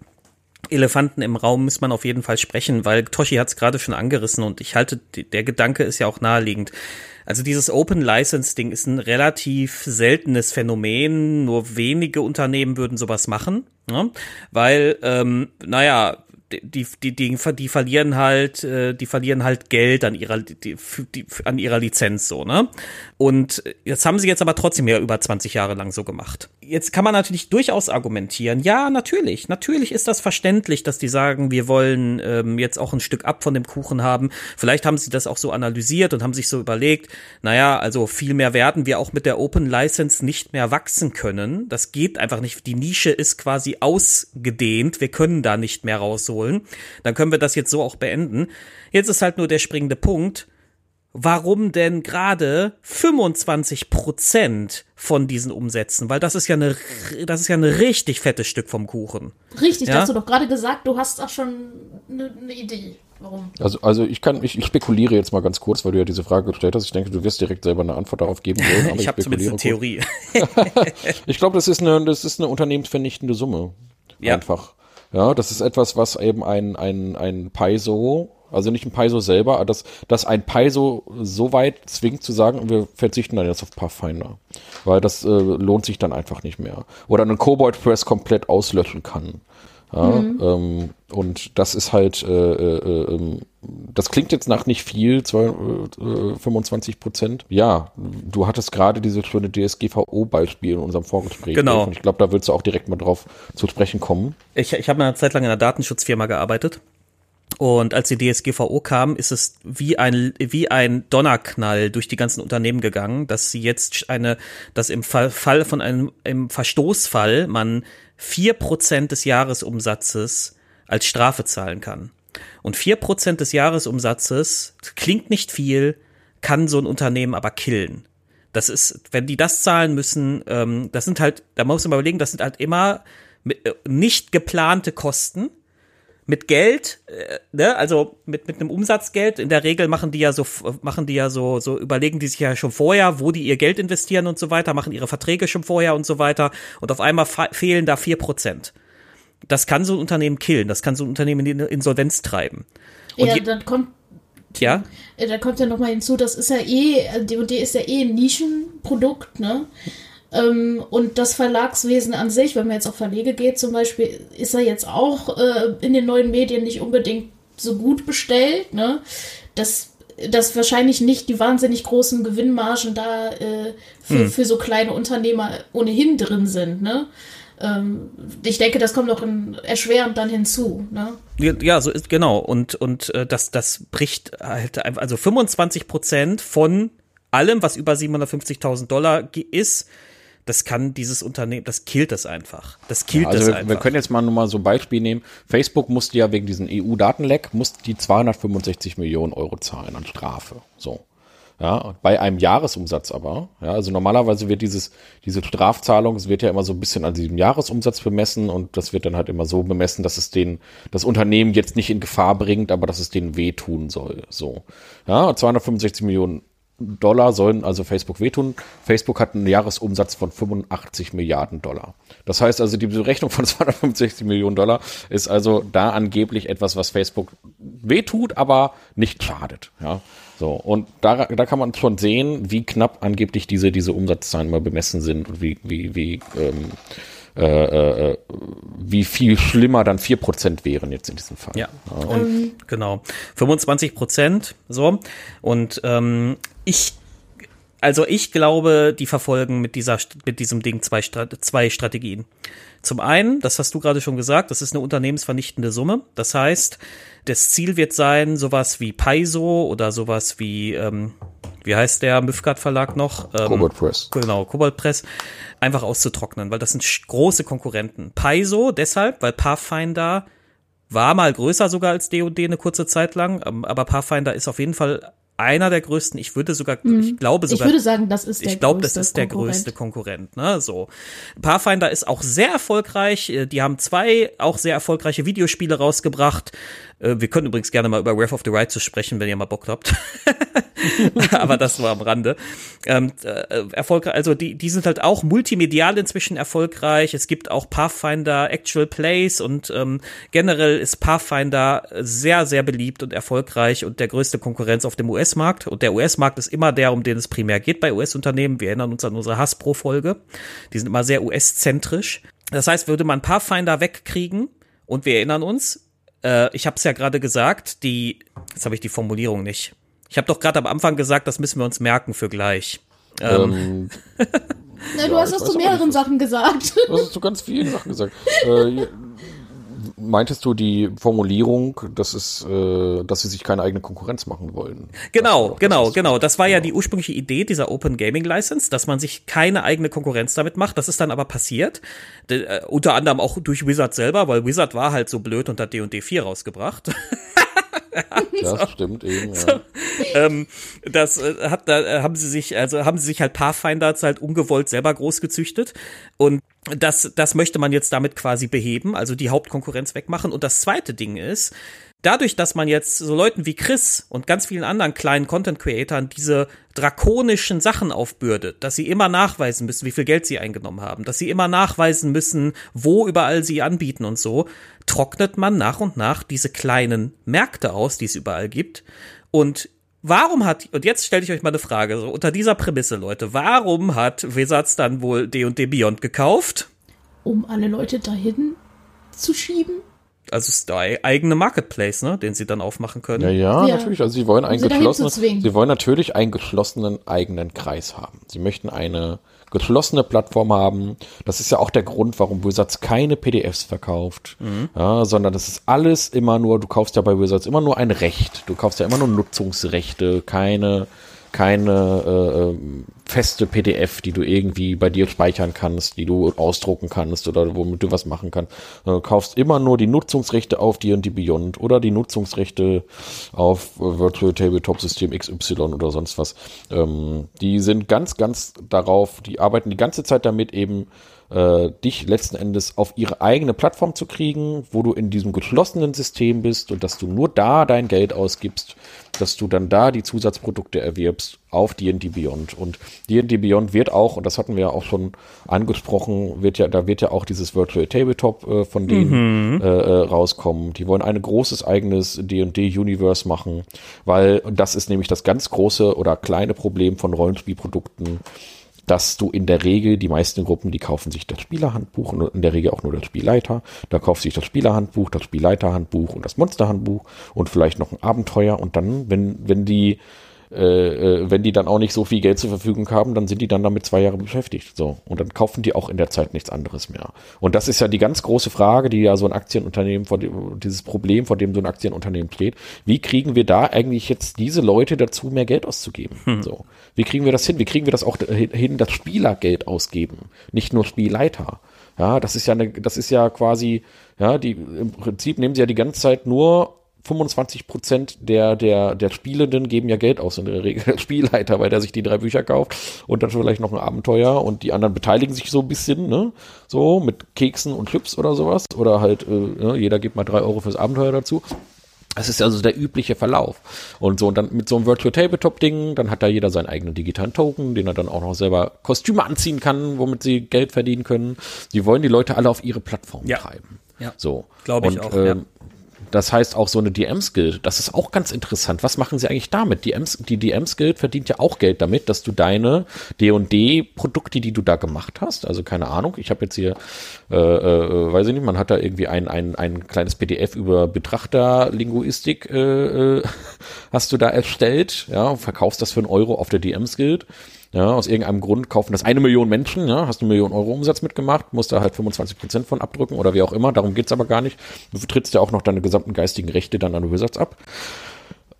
Elefanten im Raum muss man auf jeden Fall sprechen, weil Toshi hat es gerade schon angerissen und ich halte, der Gedanke ist ja auch naheliegend. Also dieses Open License Ding ist ein relativ seltenes Phänomen. Nur wenige Unternehmen würden sowas machen, ne? weil, ähm, naja, die, die, die, die verlieren halt, äh, die verlieren halt Geld an ihrer, die, die, an ihrer Lizenz so, ne? Und jetzt haben sie jetzt aber trotzdem ja über 20 Jahre lang so gemacht. Jetzt kann man natürlich durchaus argumentieren, ja, natürlich, natürlich ist das verständlich, dass die sagen, wir wollen ähm, jetzt auch ein Stück ab von dem Kuchen haben. Vielleicht haben sie das auch so analysiert und haben sich so überlegt, naja, also viel mehr werden wir auch mit der Open License nicht mehr wachsen können. Das geht einfach nicht. Die Nische ist quasi ausgedehnt. Wir können da nicht mehr rausholen. Dann können wir das jetzt so auch beenden. Jetzt ist halt nur der springende Punkt. Warum denn gerade 25 Prozent von diesen Umsätzen? Weil das ist ja eine, das ist ja ein richtig fettes Stück vom Kuchen. Richtig, Ja? da hast du doch gerade gesagt, du hast auch schon eine ne Idee. Warum? Also, also ich kann, ich, ich spekuliere jetzt mal ganz kurz, weil du ja diese Frage gestellt hast. Ich denke, du wirst direkt selber eine Antwort darauf geben wollen. Aber Ich habe zumindest eine spekuliere Theorie. Ich glaube, das ist eine, das ist eine unternehmensvernichtende Summe. Ja. Einfach. Ja, das ist etwas, was eben ein, ein, ein Paiso, also nicht ein Paiso selber, aber das, dass ein Paiso so weit zwingt zu sagen, wir verzichten dann jetzt auf Pathfinder. Weil das äh, lohnt sich dann einfach nicht mehr. Oder einen Kobold Press komplett auslöschen kann. Ja, ähm, und das ist halt, äh, äh, ähm, das klingt jetzt nach nicht viel, zwei, äh, 25 Prozent. Ja, du hattest gerade dieses schöne DSGVO-Beispiel in unserem Vorgespräch. Genau. Und ich glaube, da willst du auch direkt mal drauf zu sprechen kommen. Ich, ich habe eine Zeit lang in einer Datenschutzfirma gearbeitet. Und als die DSGVO kam, ist es wie ein, wie ein Donnerknall durch die ganzen Unternehmen gegangen, dass sie jetzt eine, dass im Fall, von einem, im Verstoßfall man vier Prozent des Jahresumsatzes als Strafe zahlen kann. Und vier Prozent des Jahresumsatzes klingt nicht viel, kann so ein Unternehmen aber killen. Das ist, wenn die das zahlen müssen, ähm, das sind halt, da muss man überlegen, das sind halt immer äh, nicht geplante Kosten mit Geld, äh, ne, also mit mit einem Umsatzgeld. In der Regel machen die ja so machen die ja so so überlegen die sich ja schon vorher, wo die ihr Geld investieren und so weiter, machen ihre Verträge schon vorher und so weiter. Und auf einmal fehlen da vier Prozent. Das kann so ein Unternehmen killen. Das kann so ein Unternehmen in die Insolvenz treiben. Und ja, dann kommt, Ja, da kommt ja noch mal hinzu, das ist ja eh, D&D ist ja eh ein Nischenprodukt, ne? Ähm, und das Verlagswesen an sich, wenn man jetzt auf Verlege geht zum Beispiel, ist er jetzt auch äh, in den neuen Medien nicht unbedingt so gut bestellt, ne? Das dass wahrscheinlich nicht die wahnsinnig großen Gewinnmargen da äh, für, Hm. für so kleine Unternehmer ohnehin drin sind, ne? Ähm, ich denke, das kommt noch in, erschwerend dann hinzu, ne? Ja, Ja, so ist genau. Und, und äh, das, das bricht halt einfach, also 25 Prozent von allem, was über 750.000 Dollar ist, das kann dieses Unternehmen, das killt es einfach. Das killt also es wir, einfach. wir können jetzt mal nur mal so ein Beispiel nehmen. Facebook musste ja wegen diesem EU-Datenleck, musste die 265 Millionen Euro zahlen an Strafe. So. Ja, bei einem Jahresumsatz aber. Ja, also normalerweise wird dieses, diese Strafzahlung, es wird ja immer so ein bisschen an diesem Jahresumsatz bemessen und das wird dann halt immer so bemessen, dass es den, das Unternehmen jetzt nicht in Gefahr bringt, aber dass es denen wehtun soll. So. Ja, 265 Millionen Dollar sollen also Facebook wehtun. Facebook hat einen Jahresumsatz von 85 Milliarden Dollar. Das heißt also, die Berechnung von 265 Millionen Dollar ist also da angeblich etwas, was Facebook wehtut, aber nicht schadet. Ja, so. Und da, da kann man schon sehen, wie knapp angeblich diese, diese Umsatzzahlen immer bemessen sind und wie, wie, wie, ähm, äh, äh, wie viel schlimmer dann 4% wären jetzt in diesem Fall. Ja, und, genau. 25 Prozent, so. Und ähm, ich, also ich glaube, die verfolgen mit dieser, mit diesem Ding zwei, zwei Strategien. Zum einen, das hast du gerade schon gesagt, das ist eine unternehmensvernichtende Summe. Das heißt, das Ziel wird sein, sowas wie Paizo oder sowas wie, ähm, wie heißt der Müfgard Verlag noch? Ähm, Cobalt Press. Genau, Cobalt Press, einfach auszutrocknen, weil das sind große Konkurrenten. Paizo deshalb, weil Pathfinder war mal größer sogar als D&D eine kurze Zeit lang, ähm, aber Pathfinder ist auf jeden Fall einer der größten. Ich würde sogar, ich glaube Mhm. Ich sogar, würde sagen, das ist der ich glaube, das größte ist der Konkurrent. größte Konkurrent. Ne? So. Pathfinder ist auch sehr erfolgreich. Äh, Die haben zwei auch sehr erfolgreiche Videospiele rausgebracht. Äh, Wir können übrigens gerne mal über Wrath of the Right zu sprechen, wenn ihr mal Bock habt. Aber das war am Rande. Ähm, äh, erfolgreich, also die, die sind halt auch multimedial inzwischen erfolgreich. Es gibt auch Pathfinder Actual Plays und ähm, generell ist Pathfinder sehr, sehr beliebt und erfolgreich und der größte Konkurrenz auf dem US-Markt. Und der US-Markt ist immer der, um den es primär geht bei US-Unternehmen. Wir erinnern uns an unsere Hasbro-Folge. Die sind immer sehr US-zentrisch. Das heißt, würde man Pathfinder wegkriegen und wir erinnern uns, äh, ich habe es ja gerade gesagt, die, jetzt habe ich die Formulierung nicht. Ich habe doch gerade am Anfang gesagt, das müssen wir uns merken für gleich. Ähm, Na, du Ja, hast ich das zu mehreren nicht, Sachen gesagt. Du hast zu ganz vielen Sachen gesagt. Äh, meintest du die Formulierung, dass es, äh, dass sie sich keine eigene Konkurrenz machen wollen? Genau, Das genau, das, genau. Das war ja genau. die ursprüngliche Idee dieser Open Gaming License, dass man sich keine eigene Konkurrenz damit macht. Das ist dann aber passiert. D äh, unter anderem auch durch Wizard selber, weil Wizard war halt so blöd und hat D&D 4 rausgebracht. Das stimmt eben. Ja. ähm, das äh, hat da äh, haben sie sich also haben sie sich halt Pathfinder halt ungewollt selber groß gezüchtet und das das möchte man jetzt damit quasi beheben, also die Hauptkonkurrenz wegmachen und das zweite Ding ist, dadurch, dass man jetzt so Leuten wie Chris und ganz vielen anderen kleinen Content Creatoren diese drakonischen Sachen aufbürdet, dass sie immer nachweisen müssen, wie viel Geld sie eingenommen haben, dass sie immer nachweisen müssen, wo überall sie anbieten und so, trocknet man nach und nach diese kleinen Märkte aus, die es überall gibt. Und warum hat, und jetzt stelle ich euch mal eine Frage, so unter dieser Prämisse, Leute, warum hat Wizards dann wohl D&D Beyond gekauft? Um alle Leute dahin zu schieben. Also ist der eigene Marketplace, ne, den sie dann aufmachen können. Ja, ja, Ja. natürlich. Also sie wollen einen sie geschlossenen, sie wollen natürlich einen geschlossenen eigenen Kreis haben. Sie möchten eine geschlossene Plattform haben. Das ist ja auch der Grund, warum Wizards keine PDFs verkauft, ja, sondern das ist alles immer nur, du kaufst ja bei Wizards immer nur ein Recht. Du kaufst ja immer nur Nutzungsrechte, keine keine äh, ähm, feste PDF, die du irgendwie bei dir speichern kannst, die du ausdrucken kannst oder womit du was machen kannst. Du kaufst immer nur die Nutzungsrechte auf D&D Beyond oder die Nutzungsrechte auf äh, Virtual Tabletop System XY oder sonst was. Ähm, die sind ganz, ganz darauf, die arbeiten die ganze Zeit damit eben äh, dich letzten Endes auf ihre eigene Plattform zu kriegen, wo du in diesem geschlossenen System bist und dass du nur da dein Geld ausgibst, dass du dann da die Zusatzprodukte erwirbst auf D&D Beyond. Und D&D Beyond wird auch, und das hatten wir ja auch schon angesprochen, wird ja, da wird ja auch dieses Virtual Tabletop äh, von denen äh, äh, rauskommen. Die wollen ein großes eigenes D&D Universe machen, weil und das ist nämlich das ganz große oder kleine Problem von Rollenspielprodukten, dass du in der Regel, die meisten Gruppen, die kaufen sich das Spielerhandbuch und in der Regel auch nur das Spielleiter. Da kauft sich das Spielerhandbuch, das Spielleiterhandbuch und das Monsterhandbuch und vielleicht noch ein Abenteuer und dann, wenn, wenn die äh, äh, wenn die dann auch nicht so viel Geld zur Verfügung haben, dann sind die dann damit zwei Jahre beschäftigt. So. Und dann kaufen die auch in der Zeit nichts anderes mehr. Und das ist ja die ganz große Frage, die ja so ein Aktienunternehmen, vor dem, dieses Problem, vor dem so ein Aktienunternehmen steht. Wie kriegen wir da eigentlich jetzt diese Leute dazu, mehr Geld auszugeben? Hm. So. Wie kriegen wir das hin? Wie kriegen wir das auch hin, dass Spieler Geld ausgeben? Nicht nur Spielleiter. Ja, das ist ja eine, das ist ja quasi, ja, die, im Prinzip nehmen sie ja die ganze Zeit nur 25 Prozent der, der, der Spielenden geben ja Geld aus in der Regel der Spielleiter, weil der sich die drei Bücher kauft und dann vielleicht noch ein Abenteuer und die anderen beteiligen sich so ein bisschen, ne? So mit Keksen und Chips oder sowas. Oder halt, äh, ne? jeder gibt mal drei Euro fürs Abenteuer dazu. Das ist also der übliche Verlauf. Und so, und dann mit so einem Virtual Tabletop-Ding, dann hat da jeder seinen eigenen digitalen Token, den er dann auch noch selber Kostüme anziehen kann, womit sie Geld verdienen können. Die wollen die Leute alle auf ihre Plattform ja. treiben. Ja. So. Glaube ich und, auch. Ähm, ja. Das heißt auch so eine DM-Skill, das ist auch ganz interessant. Was machen sie eigentlich damit? Die, DM-Skill verdient ja auch Geld damit, dass du deine D&D-Produkte, die du da gemacht hast, also keine Ahnung, ich habe jetzt hier, äh, äh, weiß ich nicht, man hat da irgendwie ein, ein, ein kleines PDF über Betrachterlinguistik, äh, äh, hast du da erstellt, ja, verkaufst das für einen Euro auf der DM-Skill. Ja, aus irgendeinem Grund kaufen das eine Million Menschen, ja, hast eine Million Euro Umsatz mitgemacht, musst da halt 25 Prozent von abdrücken oder wie auch immer, darum geht's aber gar nicht. Du vertrittst ja auch noch deine gesamten geistigen Rechte dann an Wizards ab.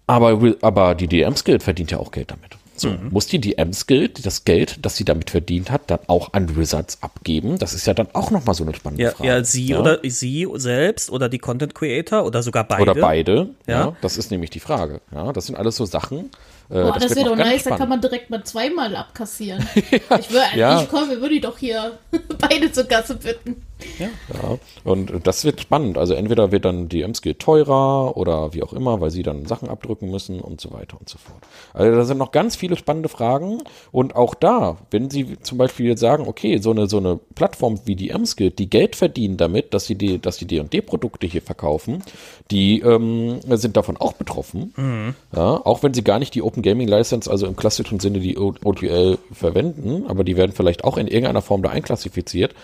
Aber, aber die DM-Skill verdient ja auch Geld damit. So, mhm. muss die DM-Skill, das Geld, das sie damit verdient hat, dann auch an Wizards abgeben? Das ist ja dann auch nochmal so eine spannende ja, Frage. Ja, sie ja? oder sie selbst oder die Content Creator oder sogar beide. Oder beide, ja. ja. Das ist nämlich die Frage. Ja, das sind alles so Sachen, Boah, das, das wäre doch nice, da kann man direkt mal zweimal abkassieren. ja, ich, würde, ja. ich komme, würde doch hier beide zur Kasse bitten. Ja. ja, und das wird spannend. Also entweder wird dann die M-Skill teurer oder wie auch immer, weil sie dann Sachen abdrücken müssen und so weiter und so fort. Also da sind noch ganz viele spannende Fragen. Und auch da, wenn Sie zum Beispiel jetzt sagen, okay, so eine, so eine Plattform wie die M-Skill, die Geld verdienen damit, dass sie die, dass die D&D-Produkte hier verkaufen, die ähm, sind davon auch betroffen. Mhm. Ja, auch wenn sie gar nicht die Open Gaming License, also im klassischen Sinne die OTL verwenden, aber die werden vielleicht auch in irgendeiner Form da einklassifiziert.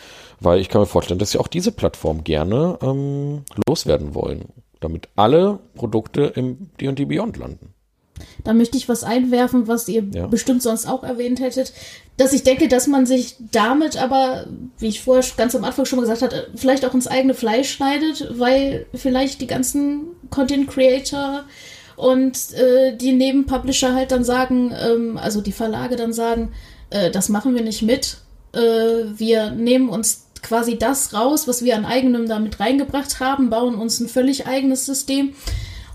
Weil ich kann mir vorstellen, dass sie auch diese Plattform gerne ähm, loswerden wollen, damit alle Produkte im D&D Beyond landen. Da möchte ich was einwerfen, was ihr ja. bestimmt sonst auch erwähnt hättet, dass ich denke, dass man sich damit aber, wie ich vorher ganz am Anfang schon mal gesagt habe, vielleicht auch ins eigene Fleisch schneidet, weil vielleicht die ganzen Content Creator und äh, die Nebenpublisher halt dann sagen, ähm, also die Verlage dann sagen, äh, das machen wir nicht mit. Äh, wir nehmen uns quasi das raus, was wir an eigenem damit reingebracht haben, bauen uns ein völlig eigenes System.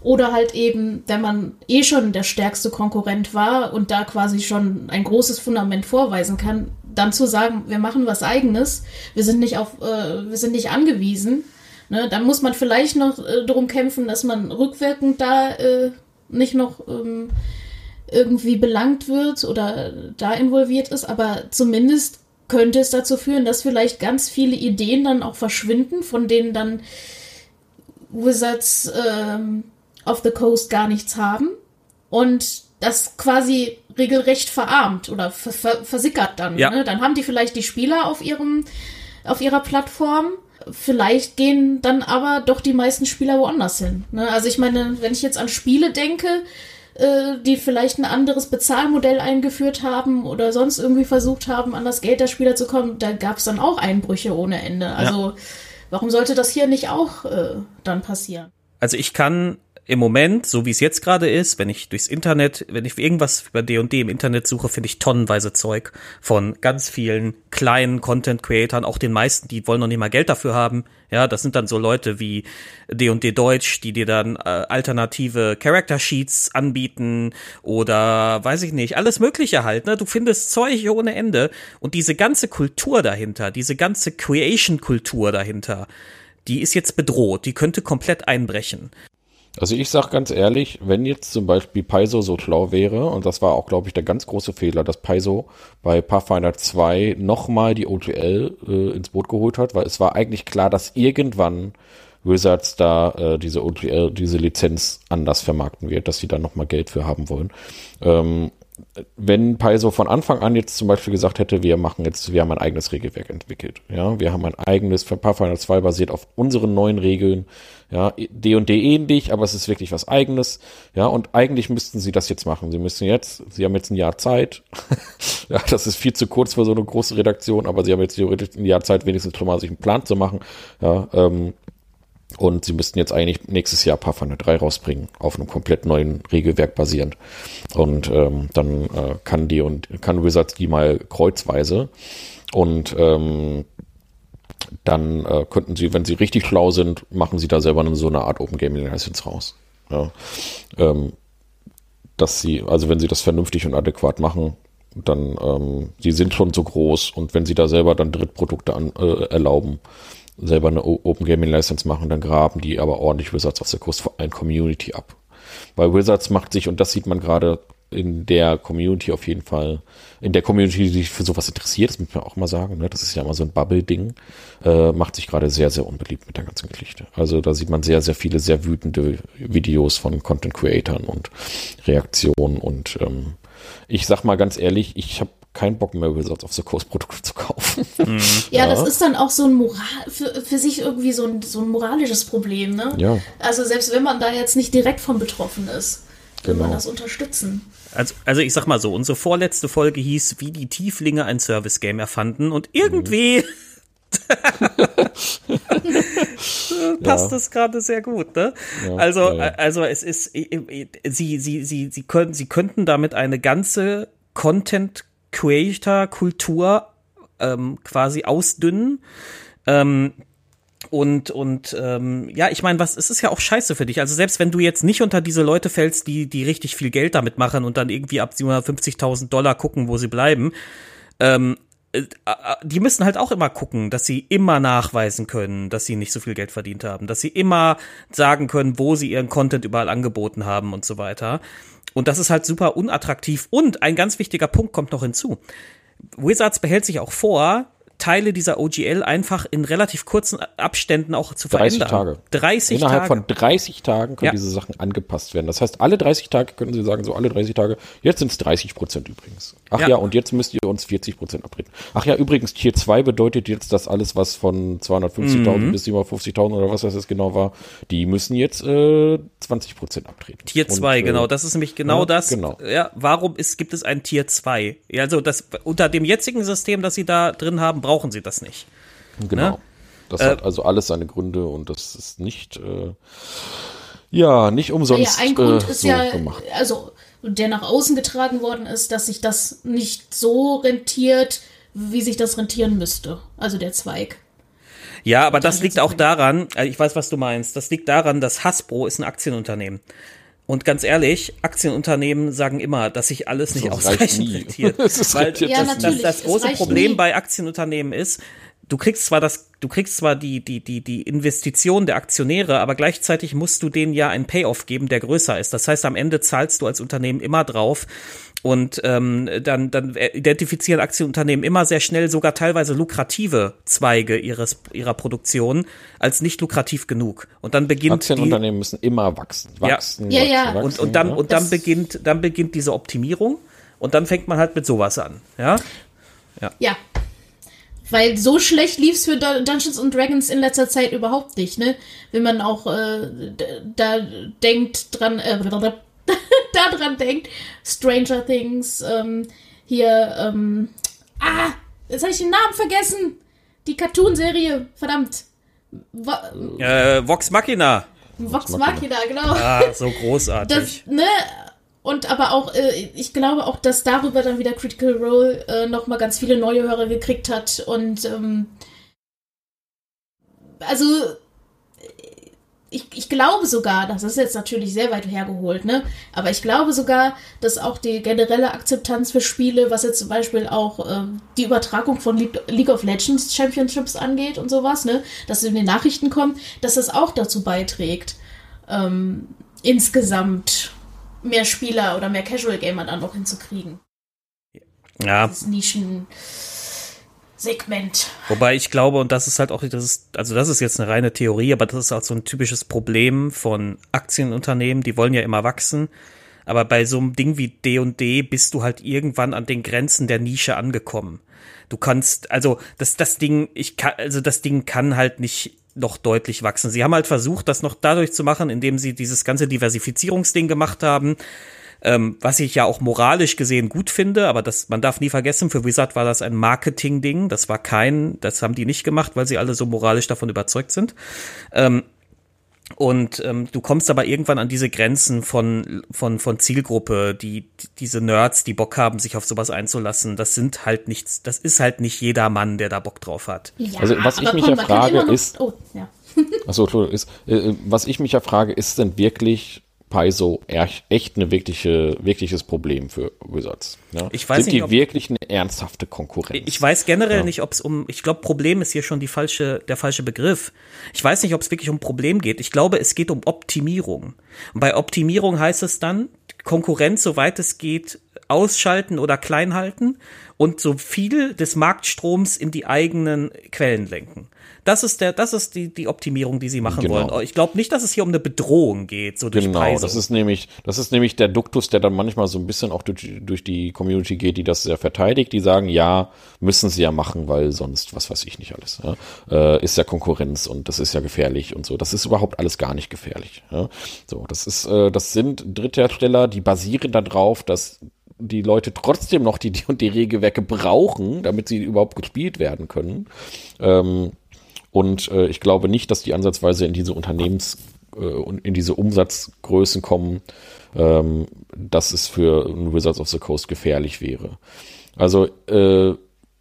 Oder halt eben, wenn man eh schon der stärkste Konkurrent war und da quasi schon ein großes Fundament vorweisen kann, dann zu sagen, wir machen was eigenes, wir sind nicht auf, äh, wir sind nicht angewiesen. Ne? Dann muss man vielleicht noch äh, darum kämpfen, dass man rückwirkend da äh, nicht noch ähm, irgendwie belangt wird oder da involviert ist, aber zumindest könnte es dazu führen, dass vielleicht ganz viele Ideen dann auch verschwinden, von denen dann Wizards ähm, of the Coast gar nichts haben und das quasi regelrecht verarmt oder ver versickert dann. Ja. Ne? Dann haben die vielleicht die Spieler auf ihrem auf ihrer Plattform. Vielleicht gehen dann aber doch die meisten Spieler woanders hin. Ne? Also ich meine, wenn ich jetzt an Spiele denke, äh, die vielleicht ein anderes Bezahlmodell eingeführt haben oder sonst irgendwie versucht haben, an das Geld der Spieler zu kommen, da gab es dann auch Einbrüche ohne Ende. Also ja. warum sollte das hier nicht auch äh, dann passieren? Also ich kann im Moment, so wie es jetzt gerade ist, wenn ich durchs Internet, wenn ich irgendwas über D&D im Internet suche, finde ich tonnenweise Zeug von ganz vielen kleinen Content Creatern, auch den meisten, die wollen noch nicht mal Geld dafür haben. Ja, das sind dann so Leute wie D&D Deutsch, die dir dann äh, alternative Character Sheets anbieten oder weiß ich nicht, alles mögliche halt, ne? Du findest Zeug ohne Ende und diese ganze Kultur dahinter, diese ganze Creation Kultur dahinter, die ist jetzt bedroht, die könnte komplett einbrechen. Also ich sag ganz ehrlich, wenn jetzt zum Beispiel Paizo so schlau wäre, und das war auch, glaube ich, der ganz große Fehler, dass Paizo bei Pathfinder 2 nochmal die OTL äh, ins Boot geholt hat, weil es war eigentlich klar, dass irgendwann Wizards da äh, diese OTL, diese Lizenz anders vermarkten wird, dass sie da nochmal Geld für haben wollen. Ähm, wenn Paizo von Anfang an jetzt zum Beispiel gesagt hätte, wir machen jetzt, wir haben ein eigenes Regelwerk entwickelt, ja, wir haben ein eigenes für Pathfinder 2 basiert auf unseren neuen Regeln, ja, D und D ähnlich, aber es ist wirklich was eigenes, ja, und eigentlich müssten sie das jetzt machen. Sie müssen jetzt, sie haben jetzt ein Jahr Zeit, ja, das ist viel zu kurz für so eine große Redaktion, aber sie haben jetzt theoretisch ein Jahr Zeit, wenigstens schon mal sich einen Plan zu machen, ja, ähm, und sie müssten jetzt eigentlich nächstes Jahr Pathfinder 3 rausbringen, auf einem komplett neuen Regelwerk basierend. Und ähm, dann äh, kann die und kann Wizards die mal kreuzweise. Und ähm, dann äh, könnten sie, wenn sie richtig schlau sind, machen sie da selber so eine Art Open Gaming License raus. Ja. Ähm, dass sie, also wenn sie das vernünftig und adäquat machen, dann, ähm, sie sind schon so groß und wenn sie da selber dann Drittprodukte an, äh, erlauben, selber eine Open Gaming License machen, dann graben die aber ordentlich Wizards of the Coast ein Community ab. Weil Wizards macht sich, und das sieht man gerade in der Community auf jeden Fall, in der Community, die sich für sowas interessiert, das muss man auch mal sagen, ne? das ist ja immer so ein Bubble-Ding, äh, macht sich gerade sehr, sehr unbeliebt mit der ganzen Geschichte. Also da sieht man sehr, sehr viele sehr wütende Videos von Content-Creatern und Reaktionen und ähm, ich sag mal ganz ehrlich, ich habe keinen Bock mehr, Wizards of the Coast Produkte zu kaufen. Mhm. Ja, ja, das ist dann auch so ein Moral, für, für sich irgendwie so ein, so ein moralisches Problem, ne? Ja. Also selbst wenn man da jetzt nicht direkt von betroffen ist, will genau. man das unterstützen. Also, also ich sag mal so, unsere vorletzte Folge hieß, wie die Tieflinge ein Service-Game erfanden und irgendwie mhm. passt ja. das gerade sehr gut, ne? Ja, also, ja, also es ist, sie, sie, sie, sie können, sie könnten damit eine ganze Content Creator-Kultur ähm, quasi ausdünnen. Ähm, und, und ähm, ja, ich meine, was, es ist ja auch scheiße für dich. Also selbst wenn du jetzt nicht unter diese Leute fällst, die, die richtig viel Geld damit machen und dann irgendwie ab 750.000 Dollar gucken, wo sie bleiben, ähm, äh, die müssen halt auch immer gucken, dass sie immer nachweisen können, dass sie nicht so viel Geld verdient haben, dass sie immer sagen können, wo sie ihren Content überall angeboten haben und so weiter. Und das ist halt super unattraktiv. Und ein ganz wichtiger Punkt kommt noch hinzu. Wizards behält sich auch vor, Teile dieser OGL einfach in relativ kurzen Abständen auch zu 30 verändern. 30 Tage. 30 Innerhalb Tage. von 30 Tagen können ja. diese Sachen angepasst werden. Das heißt, alle 30 Tage können Sie sagen, so alle 30 Tage, jetzt sind es 30 Prozent übrigens. Ach ja. ja. und jetzt müsst ihr uns 40 Prozent abtreten. Ach ja, übrigens, Tier 2 bedeutet jetzt, dass alles, was von 250.000 mhm. bis 750.000 oder was das jetzt genau war, die müssen jetzt äh, 20 Prozent abtreten. Tier 2, äh, genau. Das ist nämlich genau ja, das. Genau. Ja, warum ist, gibt es ein Tier 2? Ja, also das, unter dem jetzigen System, das Sie da drin haben, brauchen sie das nicht. Genau. Ne? Das äh, hat also alles seine Gründe und das ist nicht, äh, ja, nicht umsonst ja, ein Grund äh, ist so ja, gemacht. Also, der nach außen getragen worden ist, dass sich das nicht so rentiert, wie sich das rentieren müsste. Also der Zweig. Ja, aber das liegt auch daran, äh, ich weiß, was du meinst, das liegt daran, dass Hasbro ist ein Aktienunternehmen. Und ganz ehrlich, Aktienunternehmen sagen immer, dass sich alles nicht ausreichend rentiert. das Weil ja, das, das, das große Problem nie. bei Aktienunternehmen ist, du kriegst zwar das, du kriegst zwar die, die, die, die Investition der Aktionäre, aber gleichzeitig musst du denen ja einen Payoff geben, der größer ist. Das heißt, am Ende zahlst du als Unternehmen immer drauf, und ähm, dann, dann identifizieren Aktienunternehmen immer sehr schnell sogar teilweise lukrative Zweige ihres, ihrer Produktion als nicht lukrativ genug. Und dann beginnt Aktienunternehmen die, müssen immer wachsen, wachsen, ja. wachsen, ja, ja. Wachsen, und, und dann, und dann beginnt, dann beginnt diese Optimierung und dann fängt man halt mit sowas an. Ja. Ja. ja. Weil so schlecht lief's für Dungeons and Dragons in letzter Zeit überhaupt nicht, ne? Wenn man auch äh, da denkt dran, äh, daran denkt. Stranger Things, ähm, hier, ähm, ah, jetzt habe ich den Namen vergessen. Die Cartoon-Serie, verdammt. Wo äh, Vox Machina. Vox Machina, genau. Ah, so großartig. Das, ne? Und aber auch, äh, ich glaube auch, dass darüber dann wieder Critical Role äh, nochmal ganz viele neue Hörer gekriegt hat. Und ähm, also ich, ich glaube sogar, das ist jetzt natürlich sehr weit hergeholt, ne? Aber ich glaube sogar, dass auch die generelle Akzeptanz für Spiele, was jetzt zum Beispiel auch äh, die Übertragung von League of Legends Championships angeht und sowas, ne? Dass in den Nachrichten kommt, dass das auch dazu beiträgt, ähm, insgesamt mehr Spieler oder mehr Casual Gamer dann noch hinzukriegen. Ja. Das Nischen. Segment. Wobei ich glaube, und das ist halt auch, das ist, also das ist jetzt eine reine Theorie, aber das ist auch so ein typisches Problem von Aktienunternehmen, die wollen ja immer wachsen. Aber bei so einem Ding wie D&D bist du halt irgendwann an den Grenzen der Nische angekommen. Du kannst, also das, das Ding, ich kann, also das Ding kann halt nicht noch deutlich wachsen. Sie haben halt versucht, das noch dadurch zu machen, indem sie dieses ganze Diversifizierungsding gemacht haben ähm, was ich ja auch moralisch gesehen gut finde, aber das, man darf nie vergessen, für Wizard war das ein Marketing-Ding, das war kein, das haben die nicht gemacht, weil sie alle so moralisch davon überzeugt sind. Ähm, und ähm, du kommst aber irgendwann an diese Grenzen von, von, von Zielgruppe, die, diese Nerds, die Bock haben, sich auf sowas einzulassen. Das sind halt nichts, das ist halt nicht jeder Mann, der da Bock drauf hat. Ja, also was ich mich komm, ja frage ist, oh, ja. achso, ist, äh, was ich mich ja frage, ist denn wirklich Paizo echt eine wirkliche, wirkliches Problem für Wizards. Ja? Ich weiß Sind nicht, die wirklich eine ernsthafte Konkurrenz? Ich weiß generell ja. nicht, ob es um, ich glaube, Problem ist hier schon die falsche, der falsche Begriff. Ich weiß nicht, ob es wirklich um Problem geht. Ich glaube, es geht um Optimierung. Und bei Optimierung heißt es dann, Konkurrenz, soweit es geht, ausschalten oder klein halten und so viel des Marktstroms in die eigenen Quellen lenken. Das ist der, das ist die, die Optimierung, die sie machen genau. wollen. Ich glaube nicht, dass es hier um eine Bedrohung geht, so durch Genau, Preise. das ist nämlich, das ist nämlich der Duktus, der dann manchmal so ein bisschen auch durch, durch die Community geht, die das sehr verteidigt, die sagen, ja, müssen sie ja machen, weil sonst, was weiß ich nicht alles, ja, äh, ist ja Konkurrenz und das ist ja gefährlich und so. Das ist überhaupt alles gar nicht gefährlich. Ja. So, das ist, äh, das sind Dritthersteller, die basieren darauf, dass die Leute trotzdem noch die und die Regelwerke brauchen, damit sie überhaupt gespielt werden können. Ähm, und äh, ich glaube nicht, dass die ansatzweise in diese Unternehmens- äh, in diese Umsatzgrößen kommen, ähm, dass es für Wizards of the Coast gefährlich wäre. Also äh,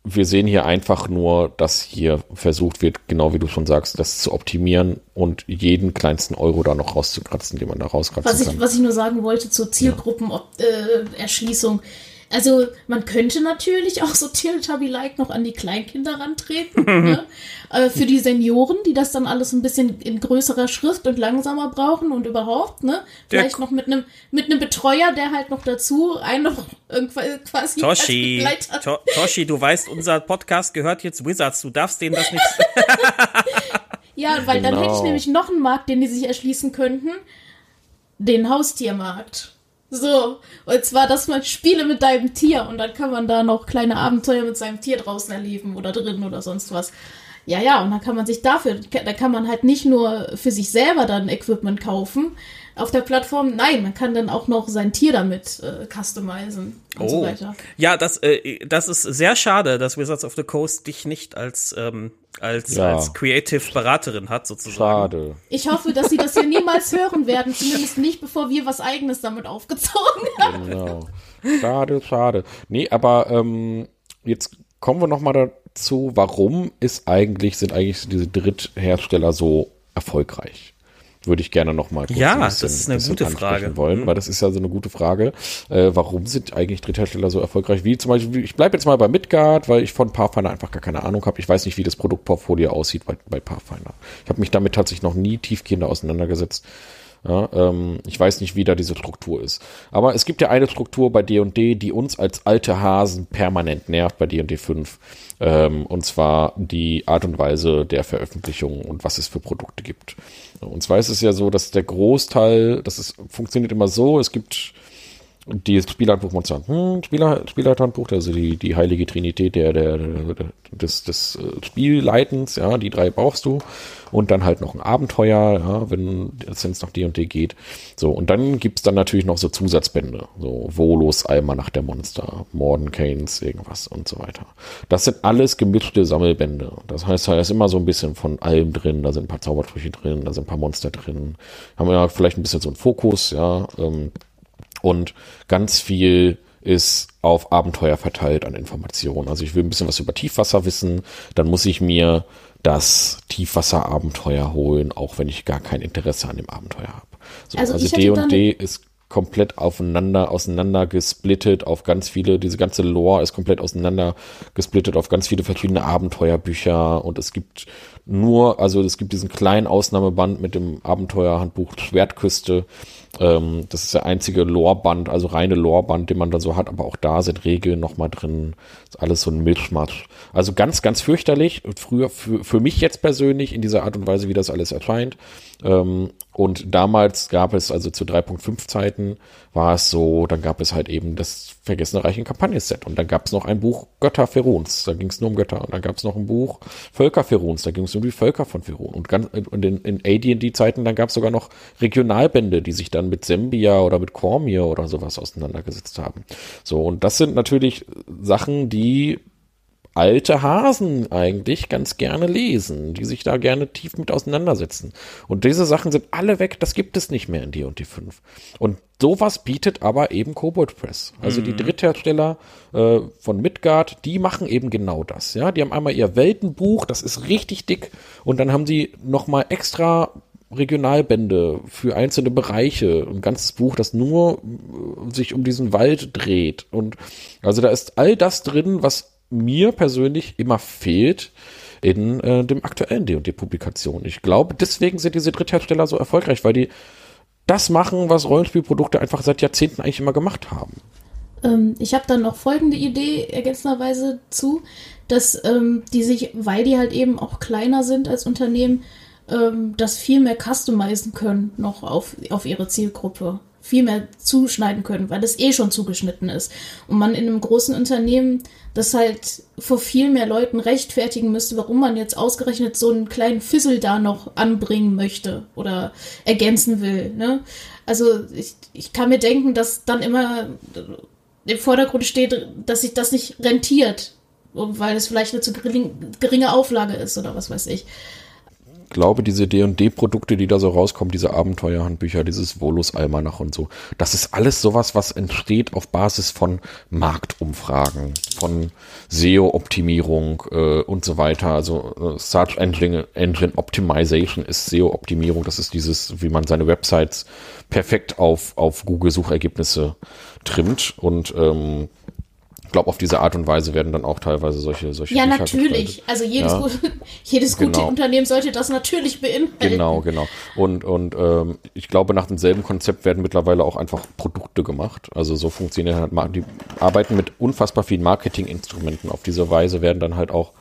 wir sehen hier einfach nur, dass hier versucht wird, genau wie du schon sagst, das zu optimieren und jeden kleinsten Euro da noch rauszukratzen, den man da rauskratzen was ich, kann. Was ich nur sagen wollte zur Zielgruppenerschließung. Ja. Äh, also man könnte natürlich auch so Teletubby-like noch an die Kleinkinder rantreten. ne? äh, für die Senioren, die das dann alles ein bisschen in größerer Schrift und langsamer brauchen und überhaupt, ne? Vielleicht der noch mit einem mit einem Betreuer, der halt noch dazu einen noch irgendwann quasi Toshi, to Toshi, du weißt, unser Podcast gehört jetzt Wizards, du darfst denen das nicht. ja, weil genau. dann hätte ich nämlich noch einen Markt, den die sich erschließen könnten. Den Haustiermarkt. So, und zwar, dass man Spiele mit deinem Tier und dann kann man da noch kleine Abenteuer mit seinem Tier draußen erleben oder drin oder sonst was. Ja, ja, und dann kann man sich dafür, da kann man halt nicht nur für sich selber dann Equipment kaufen auf der Plattform. Nein, man kann dann auch noch sein Tier damit äh, customizen und oh. so weiter. Ja, das, äh, das ist sehr schade, dass Wizards of the Coast dich nicht als, ähm, als, ja. als Creative Beraterin hat, sozusagen. Schade. Ich hoffe, dass sie das hier niemals hören werden, zumindest nicht, bevor wir was Eigenes damit aufgezogen haben. Genau. Schade, schade. Nee, aber ähm, jetzt kommen wir noch mal dazu, warum ist eigentlich, sind eigentlich diese Dritthersteller so erfolgreich? Würde ich gerne noch mal kurz ja, bisschen, das ist eine gute Frage. wollen, mhm. weil das ist ja so eine gute Frage. Äh, warum sind eigentlich Dritthersteller so erfolgreich? Wie zum Beispiel, ich bleibe jetzt mal bei Midgard, weil ich von Pathfinder einfach gar keine Ahnung habe. Ich weiß nicht, wie das Produktportfolio aussieht bei, bei Pathfinder. Ich habe mich damit tatsächlich noch nie tiefgehender auseinandergesetzt. Ja, ähm, ich weiß nicht, wie da diese Struktur ist. Aber es gibt ja eine Struktur bei D&D, die uns als alte Hasen permanent nervt bei D&D 5. Ähm, und zwar die Art und Weise der Veröffentlichung und was es für Produkte gibt. Und zwar ist es ja so, dass der Großteil, das ist, funktioniert immer so, es gibt die Spielhandbuch Monster hm, Spieler, Spielerhandbuch, also die, die heilige Trinität der, der, der, des, des äh, Spielleitens, ja, die drei brauchst du. Und dann halt noch ein Abenteuer, ja, wenn es nach D&D geht. So, und dann gibt's dann natürlich noch so Zusatzbände, so Volos, Alma nach der Monster, Morden, Canes, irgendwas und so weiter. Das sind alles gemischte Sammelbände. Das heißt, da ist immer so ein bisschen von allem drin, da sind ein paar Zaubersprüche drin, da sind ein paar Monster drin. Haben wir ja vielleicht ein bisschen so einen Fokus, ja, ähm, und ganz viel ist auf Abenteuer verteilt an Informationen. Also ich will ein bisschen was über Tiefwasser wissen, dann muss ich mir das Tiefwasserabenteuer holen, auch wenn ich gar kein Interesse an dem Abenteuer habe. So, also also D&D ist komplett aufeinander, auseinander gesplittet auf ganz viele, diese ganze Lore ist komplett auseinander gesplittet auf ganz viele verschiedene Abenteuerbücher und es gibt nur, also es gibt diesen kleinen Ausnahmeband mit dem Abenteuerhandbuch Schwertküste. Ähm, das ist der einzige Loreband, also reine Loreband, den man da so hat, aber auch da sind Regeln nochmal drin. ist alles so ein Milchmatsch. Also ganz, ganz fürchterlich. Früher, für, für mich jetzt persönlich in dieser Art und Weise, wie das alles erscheint. Ähm, und damals gab es, also zu 3.5 Zeiten, war es so, dann gab es halt eben das Vergessene Reichen Kampagnenset. Und dann gab es noch ein Buch Götter Feruns, da ging es nur um Götter. Und dann gab es noch ein Buch Völker Feruns, da ging es um die Völker von Ferun. Und, ganz, und in, in AD&D-Zeiten, dann gab es sogar noch Regionalbände, die sich dann mit Sembia oder mit Cormier oder sowas auseinandergesetzt haben. So, und das sind natürlich Sachen, die alte Hasen eigentlich ganz gerne lesen, die sich da gerne tief mit auseinandersetzen. Und diese Sachen sind alle weg, das gibt es nicht mehr in D&D 5. Und sowas bietet aber eben Kobold Press. Also mhm. die Dritthersteller äh, von Midgard, die machen eben genau das. Ja, die haben einmal ihr Weltenbuch, das ist richtig dick, und dann haben sie nochmal extra Regionalbände für einzelne Bereiche, ein ganzes Buch, das nur äh, sich um diesen Wald dreht. Und also da ist all das drin, was mir persönlich immer fehlt in äh, dem aktuellen D&D-Publikation. Ich glaube, deswegen sind diese Dritthersteller so erfolgreich, weil die das machen, was Rollenspielprodukte einfach seit Jahrzehnten eigentlich immer gemacht haben. Ähm, ich habe dann noch folgende Idee ergänzenderweise zu, dass ähm, die sich, weil die halt eben auch kleiner sind als Unternehmen, ähm, das viel mehr customizen können noch auf, auf ihre Zielgruppe viel mehr zuschneiden können, weil das eh schon zugeschnitten ist. Und man in einem großen Unternehmen das halt vor viel mehr Leuten rechtfertigen müsste, warum man jetzt ausgerechnet so einen kleinen Fissel da noch anbringen möchte oder ergänzen will. Ne? Also ich, ich kann mir denken, dass dann immer im Vordergrund steht, dass sich das nicht rentiert, weil es vielleicht eine zu geringe Auflage ist oder was weiß ich glaube, diese D&D-Produkte, die da so rauskommen, diese Abenteuerhandbücher, dieses Volus Almanach und so, das ist alles sowas, was entsteht auf Basis von Marktumfragen, von SEO-Optimierung äh, und so weiter. Also äh, Search Engine, Engine Optimization ist SEO-Optimierung. Das ist dieses, wie man seine Websites perfekt auf, auf Google-Suchergebnisse trimmt und ähm, ich glaube, auf diese Art und Weise werden dann auch teilweise solche solche Ja, Bücher natürlich. Also jedes, ja. gute, jedes gute genau. Unternehmen sollte das natürlich beinhalten. Genau, genau. Und, und ähm, ich glaube, nach demselben Konzept werden mittlerweile auch einfach Produkte gemacht. Also so funktionieren halt, die arbeiten mit unfassbar vielen Marketinginstrumenten. Auf diese Weise werden dann halt auch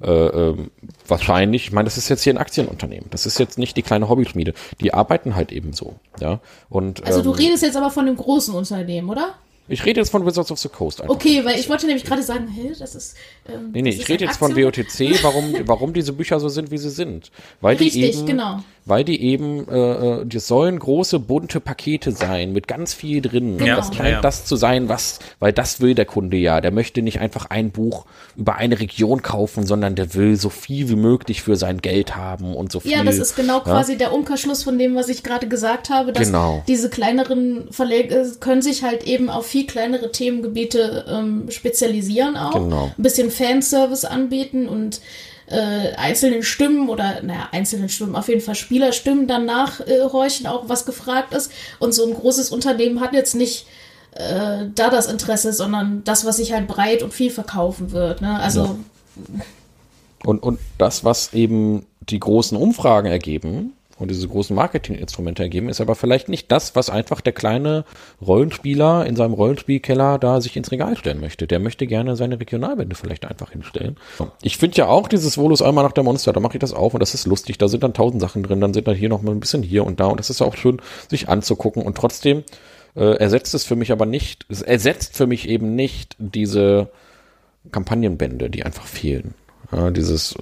äh, ähm, wahrscheinlich, ich meine, das ist jetzt hier ein Aktienunternehmen. Das ist jetzt nicht die kleine Hobbyschmiede. Die arbeiten halt eben so, ja. Und, also du ähm, redest jetzt aber von dem großen Unternehmen, oder? Ich rede jetzt von Wizards of the Coast. Einfach. Okay, weil ich wollte nämlich gerade sagen, hä, das ist. Ähm, nee, nee, ich rede jetzt von WOTC, warum, warum diese Bücher so sind, wie sie sind. Weil Richtig, die eben, genau weil die eben, äh, äh, die sollen große bunte Pakete sein mit ganz viel drin. Ja, das scheint ja. das zu sein, was, weil das will der Kunde ja. Der möchte nicht einfach ein Buch über eine Region kaufen, sondern der will so viel wie möglich für sein Geld haben und so viel. Ja, das ist genau ja? quasi der Umkehrschluss von dem, was ich gerade gesagt habe, dass genau. diese kleineren Verlage können sich halt eben auf viel kleinere Themengebiete ähm, spezialisieren auch. Genau. Ein bisschen Fanservice anbieten und äh, einzelnen Stimmen oder, naja, einzelnen Stimmen, auf jeden Fall Spielerstimmen dann nachhorchen, äh, auch was gefragt ist. Und so ein großes Unternehmen hat jetzt nicht äh, da das Interesse, sondern das, was sich halt breit und viel verkaufen wird. Ne? Also. Ja. Und, und das, was eben die großen Umfragen ergeben, und diese großen Marketinginstrumente ergeben, ist aber vielleicht nicht das, was einfach der kleine Rollenspieler in seinem Rollenspielkeller da sich ins Regal stellen möchte. Der möchte gerne seine Regionalbände vielleicht einfach hinstellen. Ich finde ja auch dieses Volus einmal nach der Monster, da mache ich das auf und das ist lustig. Da sind dann tausend Sachen drin, dann sind dann hier noch mal ein bisschen hier und da und das ist auch schön, sich anzugucken und trotzdem äh, ersetzt es für mich aber nicht, es ersetzt für mich eben nicht diese Kampagnenbände, die einfach fehlen. Ja, dieses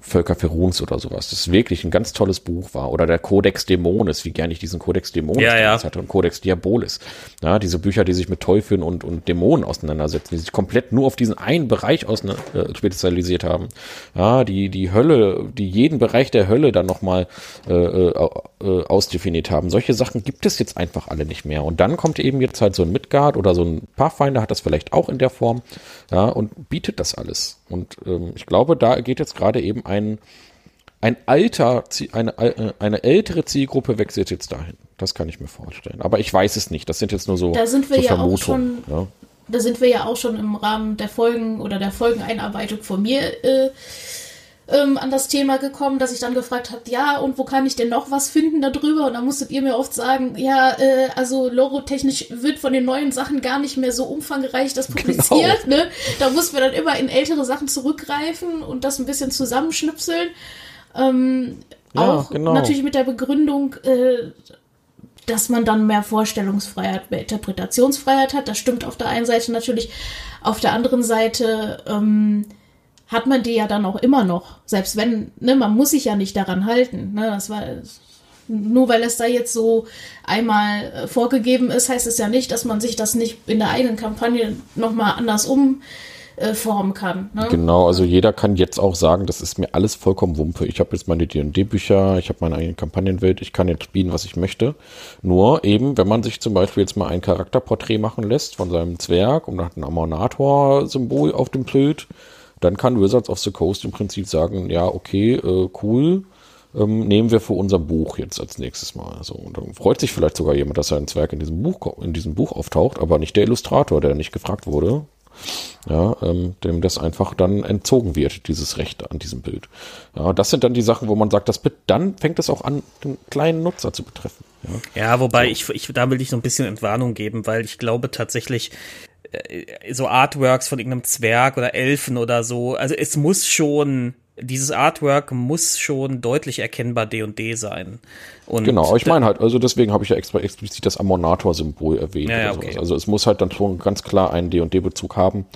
Völker Feruns oder sowas, das wirklich ein ganz tolles Buch war. Oder der Codex Dämonis, wie gerne ich diesen Codex Dämonis ja, ja. hatte und Codex Diabolis. Ja, diese Bücher, die sich mit Teufeln und, und Dämonen auseinandersetzen, die sich komplett nur auf diesen einen Bereich aus, äh, spezialisiert haben. Ja, die, die Hölle, die jeden Bereich der Hölle dann nochmal äh, äh, äh, ausdefiniert haben. Solche Sachen gibt es jetzt einfach alle nicht mehr. Und dann kommt eben jetzt halt so ein Midgard oder so ein Pathfinder, hat das vielleicht auch in der Form, ja, und bietet das alles. Und ähm, ich glaube, da geht jetzt gerade eben ein, ein alter, eine, äh, eine ältere Zielgruppe wechselt jetzt dahin. Das kann ich mir vorstellen. Aber ich weiß es nicht. Das sind jetzt nur so, da sind wir so ja Vermutungen. Auch schon, ja. Da sind wir ja auch schon im Rahmen der Folgen oder der Folgeneinarbeitung von mir äh, ähm, an das Thema gekommen, dass ich dann gefragt habe, ja, und wo kann ich denn noch was finden darüber? Und dann musstet ihr mir oft sagen, ja, äh, also logotechnisch wird von den neuen Sachen gar nicht mehr so umfangreich das publiziert. Genau. Ne? Da mussten wir dann immer in ältere Sachen zurückgreifen und das ein bisschen zusammenschnipseln. Ähm, ja, auch genau. natürlich mit der Begründung, äh, dass man dann mehr Vorstellungsfreiheit, mehr Interpretationsfreiheit hat. Das stimmt auf der einen Seite natürlich. Auf der anderen Seite ähm, hat man die ja dann auch immer noch. Selbst wenn, ne, man muss sich ja nicht daran halten. Ne, das war nur weil es da jetzt so einmal äh, vorgegeben ist, heißt es ja nicht, dass man sich das nicht in der eigenen Kampagne nochmal anders um äh, kann. Ne? Genau, also jeder kann jetzt auch sagen, das ist mir alles vollkommen Wumpe. Ich habe jetzt meine D&D-Bücher, ich habe meine eigene Kampagnenwelt, ich kann jetzt spielen, was ich möchte. Nur eben, wenn man sich zum Beispiel jetzt mal ein Charakterporträt machen lässt von seinem Zwerg und hat ein Ammonator-Symbol auf dem Bild, dann kann Wizards of the Coast im Prinzip sagen, ja, okay, äh, cool, ähm, nehmen wir für unser Buch jetzt als nächstes Mal. So, und dann freut sich vielleicht sogar jemand, dass sein Zwerg in diesem Buch, in diesem Buch auftaucht, aber nicht der Illustrator, der nicht gefragt wurde, ja, ähm, dem das einfach dann entzogen wird, dieses Recht an diesem Bild. Ja, das sind dann die Sachen, wo man sagt, das dann fängt es auch an, den kleinen Nutzer zu betreffen. Ja, ja wobei so. ich, ich, da will ich so ein bisschen Entwarnung geben, weil ich glaube tatsächlich, äh, so Artworks von irgendeinem Zwerg oder Elfen oder so, also es muss schon dieses Artwork muss schon deutlich erkennbar D&D sein. Und genau, ich meine halt, also deswegen habe ich ja extra explizit das Ammonator-Symbol erwähnt. Ja, ja, okay. Also es muss halt dann schon ganz klar einen D&D-Bezug haben.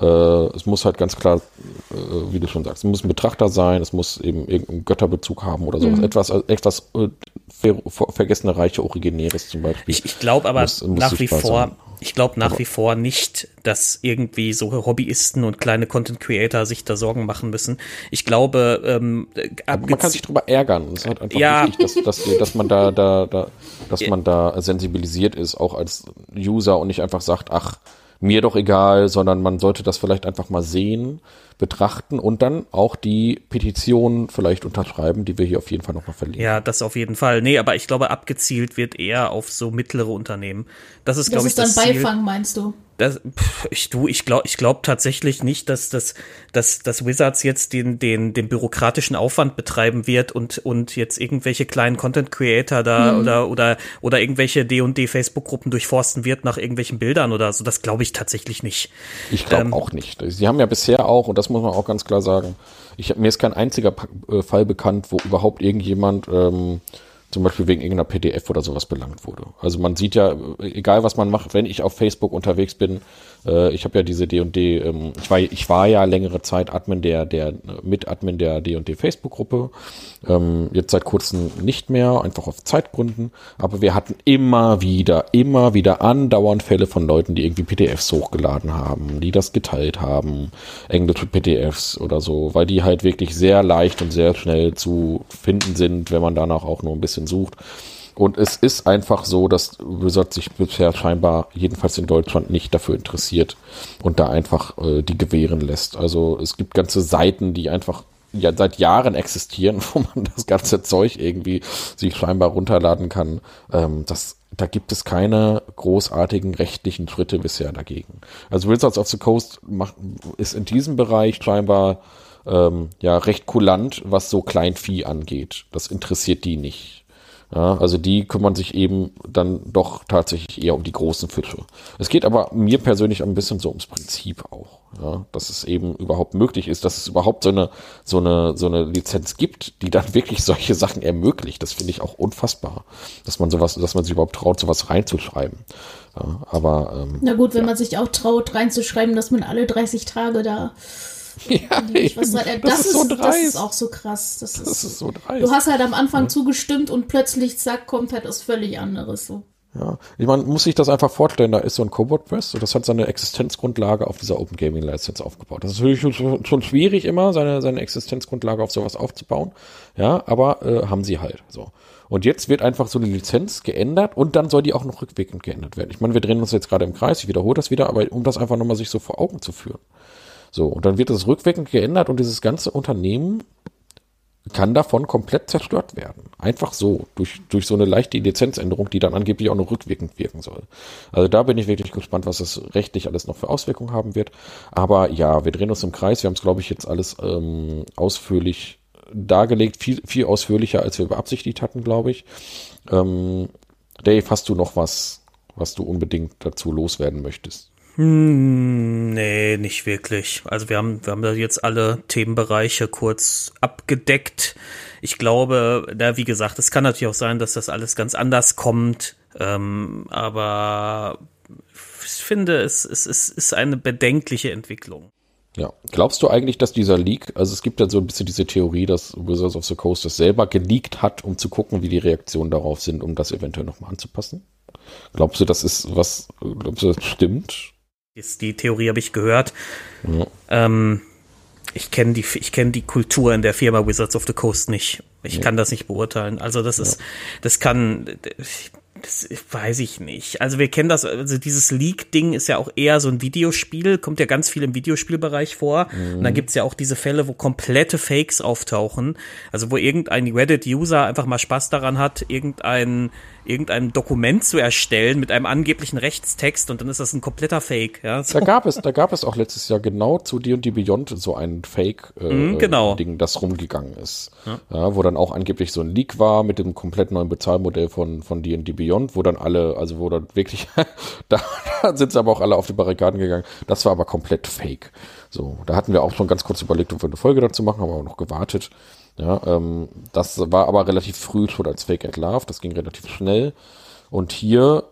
Äh, es muss halt ganz klar, äh, wie du schon sagst, es muss ein Betrachter sein, es muss eben irgendeinen Götterbezug haben oder sowas. Mhm. Etwas, etwas äh, ver vergessene Reiche Originäres zum Beispiel. Ich, ich glaube aber muss, muss nach wie vor, sein. Ich glaube nach wie vor nicht, dass irgendwie so Hobbyisten und kleine Content Creator sich da Sorgen machen müssen. Ich glaube, ähm, man kann sich darüber ärgern. Es ist halt einfach ja. wichtig, dass, dass, dass man da, da, da, dass man da sensibilisiert ist, auch als User und nicht einfach sagt, ach, mir doch egal, sondern man sollte das vielleicht einfach mal sehen, betrachten und dann auch die Petition vielleicht unterschreiben, die wir hier auf jeden Fall nochmal verlinken. Ja, das auf jeden Fall. Nee, aber ich glaube, abgezielt wird eher auf so mittlere Unternehmen. Das ist, glaube ich, das ist dann Beifang, meinst du? Das, pff, ich du, ich glaube, ich glaube tatsächlich nicht, dass das, dass, dass Wizards jetzt den, den, den bürokratischen Aufwand betreiben wird und und jetzt irgendwelche kleinen Content Creator da mhm. oder oder oder irgendwelche D&D Facebook Gruppen durchforsten wird nach irgendwelchen Bildern oder so. Das glaube ich tatsächlich nicht. Ich glaube ähm, auch nicht. Sie haben ja bisher auch und das muss man auch ganz klar sagen. Ich mir ist kein einziger äh, Fall bekannt, wo überhaupt irgendjemand ähm, zum Beispiel wegen irgendeiner PDF oder sowas belangt wurde. Also man sieht ja, egal was man macht, wenn ich auf Facebook unterwegs bin, äh, ich habe ja diese D&D, ähm, ich war ich war ja längere Zeit Admin der der Mitadmin der D&D Facebook Gruppe. Ähm, jetzt seit kurzem nicht mehr, einfach auf Zeitgründen, aber wir hatten immer wieder immer wieder andauernd Fälle von Leuten, die irgendwie PDFs hochgeladen haben, die das geteilt haben, englische PDFs oder so, weil die halt wirklich sehr leicht und sehr schnell zu finden sind, wenn man danach auch nur ein bisschen sucht. Und es ist einfach so, dass Wizard sich bisher scheinbar, jedenfalls in Deutschland, nicht dafür interessiert und da einfach äh, die gewähren lässt. Also es gibt ganze Seiten, die einfach ja seit Jahren existieren, wo man das ganze Zeug irgendwie sich scheinbar runterladen kann. Ähm, das, da gibt es keine großartigen rechtlichen Schritte bisher dagegen. Also Wizards of the Coast macht, ist in diesem Bereich scheinbar ähm, ja recht kulant, was so Kleinvieh angeht. Das interessiert die nicht. Ja, also die kümmern sich eben dann doch tatsächlich eher um die großen Fische. Es geht aber mir persönlich ein bisschen so ums Prinzip auch, ja, dass es eben überhaupt möglich ist, dass es überhaupt so eine so eine so eine Lizenz gibt, die dann wirklich solche Sachen ermöglicht. Das finde ich auch unfassbar, dass man sowas, dass man sich überhaupt traut, sowas reinzuschreiben. Ja, aber ähm, na gut, wenn man sich auch traut, reinzuschreiben, dass man alle 30 Tage da Ja, ich das, das, ist so dreist. Das ist auch so krass. Das, das ist, ist, so dreist. Du hast halt am Anfang ja. zugestimmt und plötzlich, zack, kommt halt was völlig anderes so. Ja, ich meine, muss sich das einfach vorstellen, da ist so ein Cobalt Press und das hat seine Existenzgrundlage auf dieser Open Gaming License aufgebaut. Das ist natürlich schon, schon schwierig immer, seine, seine Existenzgrundlage auf sowas aufzubauen. Ja, aber äh, haben sie halt so. Und jetzt wird einfach so eine Lizenz geändert und dann soll die auch noch rückwirkend geändert werden. Ich meine, wir drehen uns jetzt gerade im Kreis, ich wiederhole das wieder, aber um das einfach nochmal sich so vor Augen zu führen. So, und dann wird das rückwirkend geändert und dieses ganze Unternehmen kann davon komplett zerstört werden. Einfach so, durch, durch so eine leichte Lizenzänderung, die dann angeblich auch noch rückwirkend wirken soll. Also da bin ich wirklich gespannt, was das rechtlich alles noch für Auswirkungen haben wird. Aber ja, wir drehen uns im Kreis. Wir haben es, glaube ich, jetzt alles ähm, ausführlich dargelegt, viel, viel ausführlicher, als wir beabsichtigt hatten, glaube ich. Ähm, Dave, hast du noch was, was du unbedingt dazu loswerden möchtest? Hm, nee, nicht wirklich. Also wir haben, wir haben da jetzt alle Themenbereiche kurz abgedeckt. Ich glaube, da wie gesagt, es kann natürlich auch sein, dass das alles ganz anders kommt. Ähm, aber ich finde, es, es, es ist eine bedenkliche Entwicklung. Ja. Glaubst du eigentlich, dass dieser Leak, also es gibt ja so ein bisschen diese Theorie, dass Wizards of the Coast das selber geleakt hat, um zu gucken, wie die Reaktionen darauf sind, um das eventuell nochmal anzupassen? Glaubst du, das ist was, glaubst du, das stimmt? Die Theorie habe ich gehört. Ja. Ähm, ich kenne die, ich kenne die Kultur in der Firma Wizards of the Coast nicht. Ich ja. kann das nicht beurteilen. Also das ist, das kann, das weiß ich nicht. Also wir kennen das, also dieses Leak-Ding ist ja auch eher so ein Videospiel, kommt ja ganz viel im Videospielbereich vor. Mhm. Und dann gibt's ja auch diese Fälle, wo komplette Fakes auftauchen. Also wo irgendein Reddit-User einfach mal Spaß daran hat, irgendein irgendein Dokument zu erstellen mit einem angeblichen Rechtstext und dann ist das ein kompletter Fake. Ja, so. Da gab es, da gab es auch letztes Jahr genau zu D&D Beyond so ein Fake-Ding, äh, mm, genau. das rumgegangen ist. Ja. ja. wo dann auch angeblich so ein Leak war mit dem komplett neuen Bezahlmodell von von D&D Beyond, wo dann alle, also wo dann wirklich, da, da sind sie aber auch alle auf die Barrikaden gegangen. Das war aber komplett Fake. So, da hatten wir auch schon ganz kurz überlegt, ob wir eine Folge dazu machen, haben aber noch gewartet. Ja, ähm, das war aber relativ früh schon als Fake at Love, das ging relativ schnell. Und hier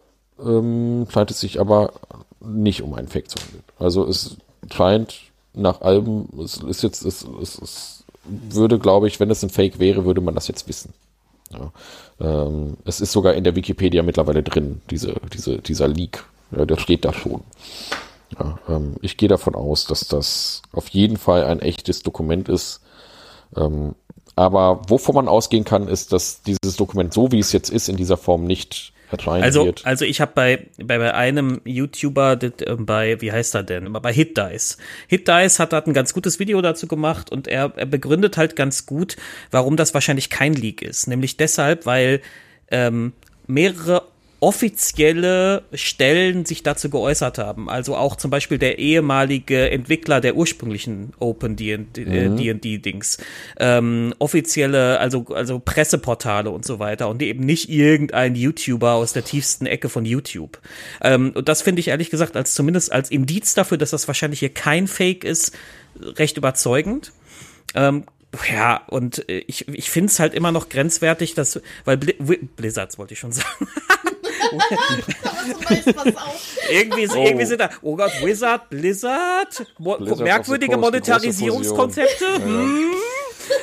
ähm, scheint es sich aber nicht um einen Fake zu handeln. Also es scheint nach allem, es ist jetzt, es, es, es würde, glaube ich, wenn es ein Fake wäre, würde man das jetzt wissen. Ja, ähm, es ist sogar in der Wikipedia mittlerweile drin, diese, diese, dieser Leak. Ja, der steht da schon. Ja, ähm, ich gehe davon aus, dass das auf jeden Fall ein echtes Dokument ist. Ähm, aber wovon man ausgehen kann, ist, dass dieses Dokument, so wie es jetzt ist, in dieser Form nicht erscheinen also, wird. Also ich habe bei, bei, bei einem YouTuber, äh, bei, wie heißt er denn? Bei HitDice. HitDice hat, hat ein ganz gutes Video dazu gemacht und er, er begründet halt ganz gut, warum das wahrscheinlich kein Leak ist. Nämlich deshalb, weil ähm, mehrere offizielle Stellen sich dazu geäußert haben. Also auch zum Beispiel der ehemalige Entwickler der ursprünglichen Open D&D-Dings. Äh, mhm. Ähm, offizielle, also, also Presseportale und so weiter und eben nicht irgendein YouTuber aus der tiefsten Ecke von YouTube. Ähm, und das finde ich ehrlich gesagt als zumindest als Indiz dafür, dass das wahrscheinlich hier kein Fake ist, recht überzeugend. Ähm, ja, und äh, ich, ich finde es halt immer noch grenzwertig, dass, weil Bli Blizzards wollte ich schon sagen. Irgendwie, oh. irgendwie sind da, oh Gott, Wizard, Blizzard, Mo Blizzard merkwürdige Monetarisierungskonzepte. Ja, hm.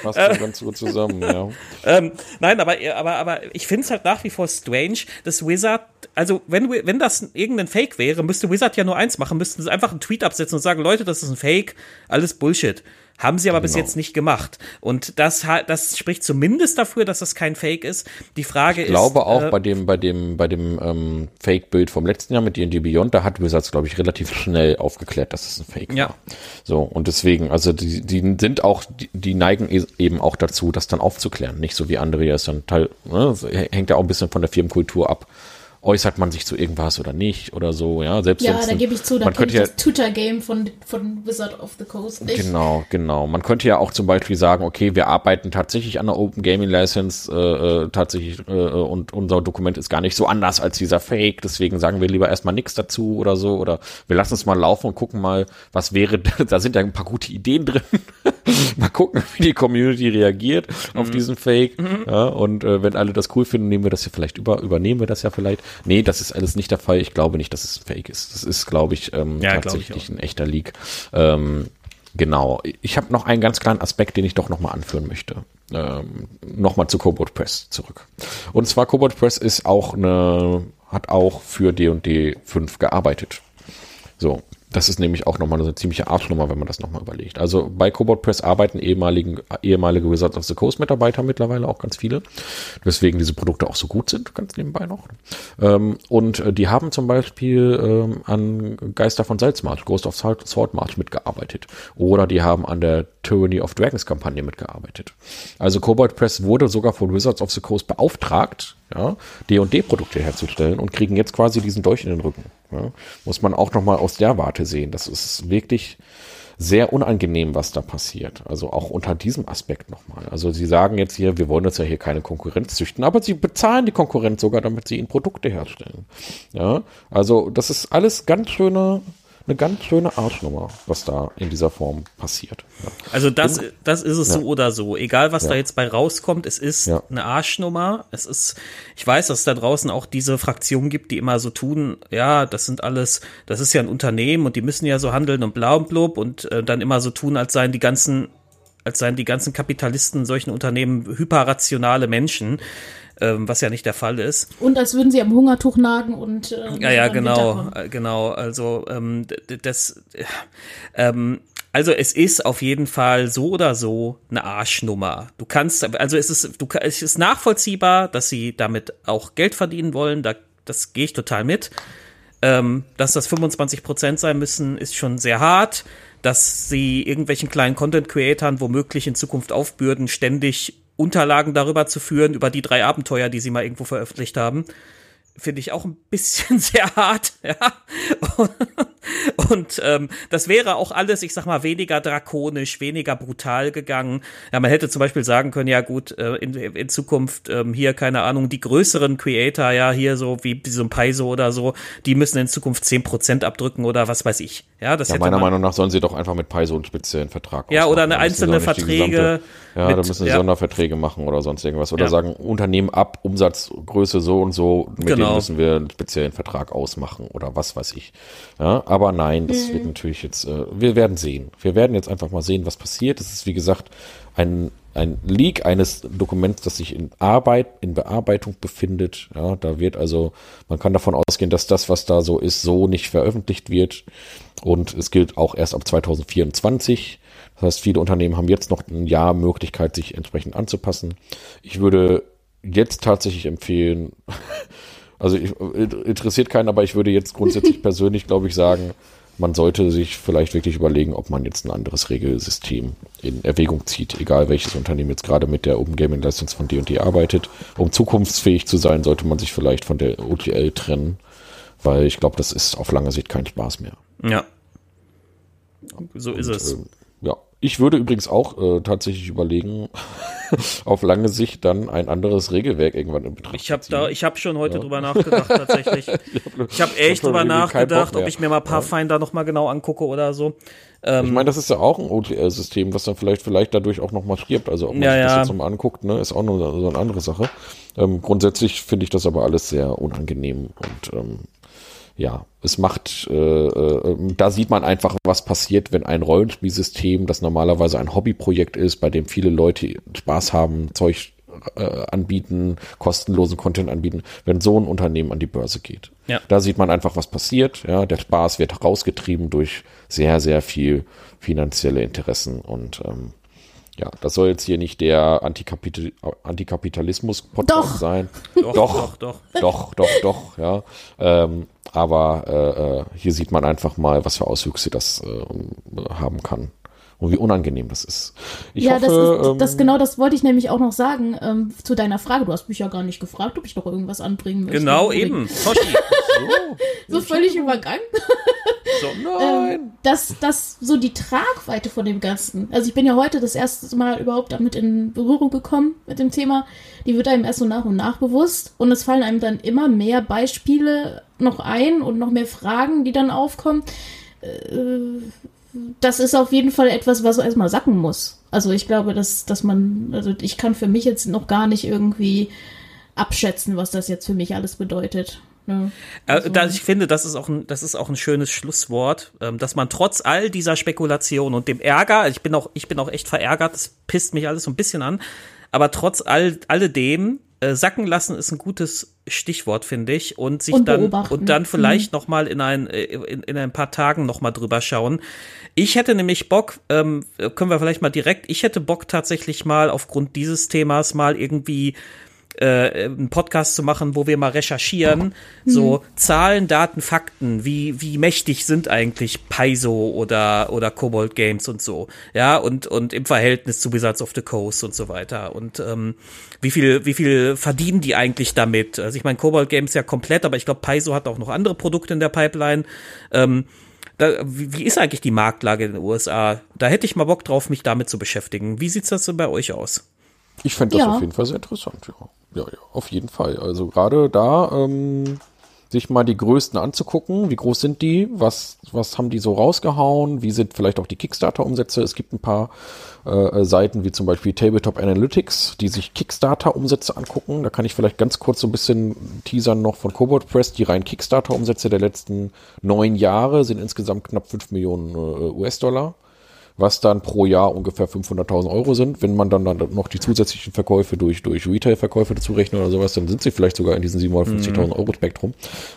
Passt äh, ganz gut zusammen, ja. ähm, nein, aber, aber, aber ich finde es halt nach wie vor strange, dass Wizard, also wenn, wenn das irgendein Fake wäre, müsste Wizard ja nur eins machen, müssten sie einfach einen Tweet absetzen und sagen, Leute, das ist ein Fake, alles Bullshit. Haben sie aber genau. bis jetzt nicht gemacht. Und das, das spricht zumindest dafür, dass das kein Fake ist. Die Frage ist. Ich glaube ist, auch äh, bei dem, bei dem, bei dem ähm, Fake-Bild vom letzten Jahr mit D&D Beyond, da hat Wizards, glaube ich, relativ schnell aufgeklärt, dass es ein Fake ja. war. So, und deswegen, also die, die sind auch, die, die neigen e-, eben auch dazu, das dann aufzuklären. Nicht so wie ist dann Teil, ne, hängt ja auch ein bisschen von der Firmenkultur ab äußert man sich zu irgendwas oder nicht oder so, ja. Selbst ja, da gebe ich zu, da man könnte ja, das Tutor-Game von, von Wizard of the Coast nicht. Genau, genau. Man könnte ja auch zum Beispiel sagen, okay, wir arbeiten tatsächlich an der Open Gaming License äh, äh, tatsächlich äh, und unser Dokument ist gar nicht so anders als dieser Fake, deswegen sagen wir lieber erstmal nichts dazu oder so oder wir lassen es mal laufen und gucken mal, was wäre, da sind ja ein paar gute Ideen drin. mal gucken, wie die Community reagiert mhm. auf diesen Fake. Mhm. Ja, und äh, wenn alle das cool finden, nehmen wir das ja vielleicht über, übernehmen wir das ja vielleicht. Nee, das ist alles nicht der Fall. Ich glaube nicht, dass es Fake ist. Das ist, glaube ich, ähm, ja, tatsächlich ich ein echter Leak. Ähm, genau. Ich habe noch einen ganz kleinen Aspekt, den ich doch nochmal anführen möchte. Ähm, nochmal zu Cobalt Press zurück. Und zwar Cobalt Press ist auch eine, hat auch für D&D 5 gearbeitet. So, Das ist nämlich auch nochmal eine ziemliche Arschnummer, wenn man das nochmal überlegt. Also bei Cobalt Press arbeiten ehemaligen, ehemalige Wizards of the Coast Mitarbeiter mittlerweile auch ganz viele, weswegen diese Produkte auch so gut sind, ganz nebenbei noch. Ähm, und äh, die haben zum Beispiel ähm, an Geister von Salzmarsch, Ghost of Swordmarch mitgearbeitet. Oder die haben an der Tyranny of Dragons Kampagne mitgearbeitet. Also Cobalt Press wurde sogar von Wizards of the Coast beauftragt, ja, D&D-Produkte herzustellen und kriegen jetzt quasi diesen Dolch in den Rücken. Ja. Muss man auch nochmal aus der Warte sehen. Das ist wirklich sehr unangenehm, was da passiert. Also auch unter diesem Aspekt nochmal. Also sie sagen jetzt hier, wir wollen jetzt ja hier keine Konkurrenz züchten, aber sie bezahlen die Konkurrenz sogar, damit sie ihnen Produkte herstellen. Ja, also das ist alles ganz schöne eine ganz schöne Arschnummer, was da in dieser Form passiert. Ja. Also das, das ist es ja. so oder so. Egal, was ja. da jetzt bei rauskommt, es ist eine Arschnummer. Es ist, ich weiß, dass es da draußen auch diese Fraktionen gibt, die immer so tun, ja, das sind alles, das ist ja ein Unternehmen und die müssen ja so handeln und blau und blub und äh, dann immer so tun, als seien die ganzen als seien die ganzen Kapitalisten solchen Unternehmen hyperrationale Menschen ähm, was ja nicht der Fall ist. Und als würden sie am Hungertuch nagen und äh, ja, ja, genau, äh, genau. Also ähm, das, ähm, also es ist auf jeden Fall so oder so eine Arschnummer. Du kannst, also es ist, du, es ist nachvollziehbar, dass sie damit auch Geld verdienen wollen. Da, das gehe ich total mit. Ähm, dass das 25 Prozent sein müssen, ist schon sehr hart. Dass sie irgendwelchen kleinen Content-Creatern womöglich in Zukunft aufbürden, ständig Unterlagen darüber zu führen, über die drei Abenteuer, die sie mal irgendwo veröffentlicht haben finde ich auch ein bisschen sehr hart, ja. Und ähm, das wäre auch alles, ich sag mal, weniger drakonisch, weniger brutal gegangen. Ja, man hätte zum Beispiel sagen können, ja gut, äh, in, in Zukunft ähm, hier, keine Ahnung, die größeren Creator, ja, hier so wie so ein Paizo oder so, die müssen in Zukunft zehn Prozent abdrücken oder was weiß ich. Ja, das ja, meiner Meinung nach sollen sie doch einfach mit Paizo einen speziellen Vertrag Ja, oder eine einzelne Verträge. Gesamte, ja, mit, da müssen sie ja. Sonderverträge machen oder sonst irgendwas. Oder ja. sagen, Unternehmen ab, Umsatzgröße so und so, mit genau. denen müssen wir einen speziellen Vertrag ausmachen oder was weiß ich. Ja, aber nein, das mhm. wird natürlich jetzt, äh, wir werden sehen. Wir werden jetzt einfach mal sehen, was passiert. Es ist, wie gesagt, ein, ein Leak eines Dokuments, das sich in Arbeit, in Bearbeitung befindet. Ja, da wird also, man kann davon ausgehen, dass das, was da so ist, so nicht veröffentlicht wird. Und es gilt auch erst ab 2024. Das heißt, viele Unternehmen haben jetzt noch ein Jahr Möglichkeit, sich entsprechend anzupassen. Ich würde jetzt tatsächlich empfehlen, also ich, interessiert keinen, aber ich würde jetzt grundsätzlich persönlich, glaube ich, sagen, man sollte sich vielleicht wirklich überlegen, ob man jetzt ein anderes Regelsystem in Erwägung zieht, egal welches Unternehmen jetzt gerade mit der Open Gaming License von D&D arbeitet. Um zukunftsfähig zu sein, sollte man sich vielleicht von der OTL trennen, weil ich glaube, das ist auf lange Sicht kein Spaß mehr. Ja. So Und, ist es. Äh, ja, ich würde übrigens auch äh, tatsächlich überlegen, auf lange Sicht dann ein anderes Regelwerk irgendwann in Betracht Ich habe da, ich habe schon heute ja. drüber nachgedacht tatsächlich. ich habe echt hab drüber nachgedacht, ob ich mir mal Pathfinder ja. noch mal genau angucke oder so. Ähm, ich meine, das ist ja auch ein OTL-System, was dann vielleicht vielleicht dadurch auch noch mal stirbt. Also ob man ja, sich das jetzt mal anguckt, ne, ist auch noch so eine andere Sache. Ähm, grundsätzlich finde ich das aber alles sehr unangenehm und ähm, ja, es macht, äh, äh, da sieht man einfach, was passiert, wenn ein Rollenspielsystem, das normalerweise ein Hobbyprojekt ist, bei dem viele Leute Spaß haben, Zeug äh, anbieten, kostenlosen Content anbieten, wenn so ein Unternehmen an die Börse geht. Ja. Da sieht man einfach, was passiert. Ja, der Spaß wird rausgetrieben durch sehr, sehr viel finanzielle Interessen und ähm, ja, das soll jetzt hier nicht der Antikapital Antikapitalismus-Podcast sein. Doch, doch, doch, doch, doch, doch, ja. Ähm, aber äh, äh, hier sieht man einfach mal, was für Auswüchse das äh, haben kann und wie unangenehm das ist. Ich ja, hoffe, das, ist, ähm, das genau das wollte ich nämlich auch noch sagen ähm, zu deiner Frage. Du hast mich ja gar nicht gefragt, ob ich noch irgendwas anbringen möchte. Genau, eben. So, so völlig übergangen. so, nein. Ähm, dass das so die Tragweite von dem Ganzen. Also ich bin ja heute das erste Mal überhaupt damit in Berührung gekommen mit dem Thema. Die wird einem erst so nach und nach bewusst und es fallen einem dann immer mehr Beispiele noch ein und noch mehr Fragen, die dann aufkommen. Äh, das ist auf jeden Fall etwas, was erstmal sacken muss. Also ich glaube, dass, dass man, also ich kann für mich jetzt noch gar nicht irgendwie abschätzen, was das jetzt für mich alles bedeutet. Ja, äh, also. ich finde, das ist auch ein, das ist auch ein schönes Schlusswort, ähm, dass man trotz all dieser Spekulation und dem Ärger, ich bin auch, ich bin auch echt verärgert, das pisst mich alles so ein bisschen an, aber trotz all, alledem äh, sacken lassen ist ein gutes Stichwort, finde ich. Und sich Und dann beobachten. und dann vielleicht noch mal in ein äh, in, in ein paar Tagen noch mal drüber schauen. Ich hätte nämlich Bock, ähm, können wir vielleicht mal direkt. Ich hätte Bock tatsächlich mal aufgrund dieses Themas mal irgendwie äh, einen Podcast zu machen, wo wir mal recherchieren, so Zahlen, Daten, Fakten, wie, wie mächtig sind eigentlich Paizo oder, oder Cobalt Games und so, ja, und, und im Verhältnis zu Wizards of the Coast und so weiter und ähm, wie viel, wie viel verdienen die eigentlich damit? Also ich meine, Cobalt Games ja komplett, aber ich glaube, Paizo hat auch noch andere Produkte in der Pipeline. Ähm, da, wie, wie ist eigentlich die Marktlage in den USA? Da hätte ich mal Bock drauf, mich damit zu beschäftigen. Wie sieht's das denn bei euch aus? Ich fände das Ja. auf jeden Fall sehr interessant, ja. Ja, ja, auf jeden Fall. Also gerade da, ähm, sich mal die größten anzugucken, wie groß sind die, was, was haben die so rausgehauen, wie sind vielleicht auch die Kickstarter-Umsätze. Es gibt ein paar äh, Seiten wie zum Beispiel Tabletop Analytics, die sich Kickstarter-Umsätze angucken. Da kann ich vielleicht ganz kurz so ein bisschen teasern noch von Cobalt Press. Die reinen Kickstarter-Umsätze der letzten neun Jahre sind insgesamt knapp fünf Millionen äh, US-Dollar was dann pro Jahr ungefähr 500.000 Euro sind. Wenn man dann, dann noch die zusätzlichen Verkäufe durch, durch Retail-Verkäufe dazu rechnet oder sowas, dann sind sie vielleicht sogar in diesem 750.000 Euro Spektrum.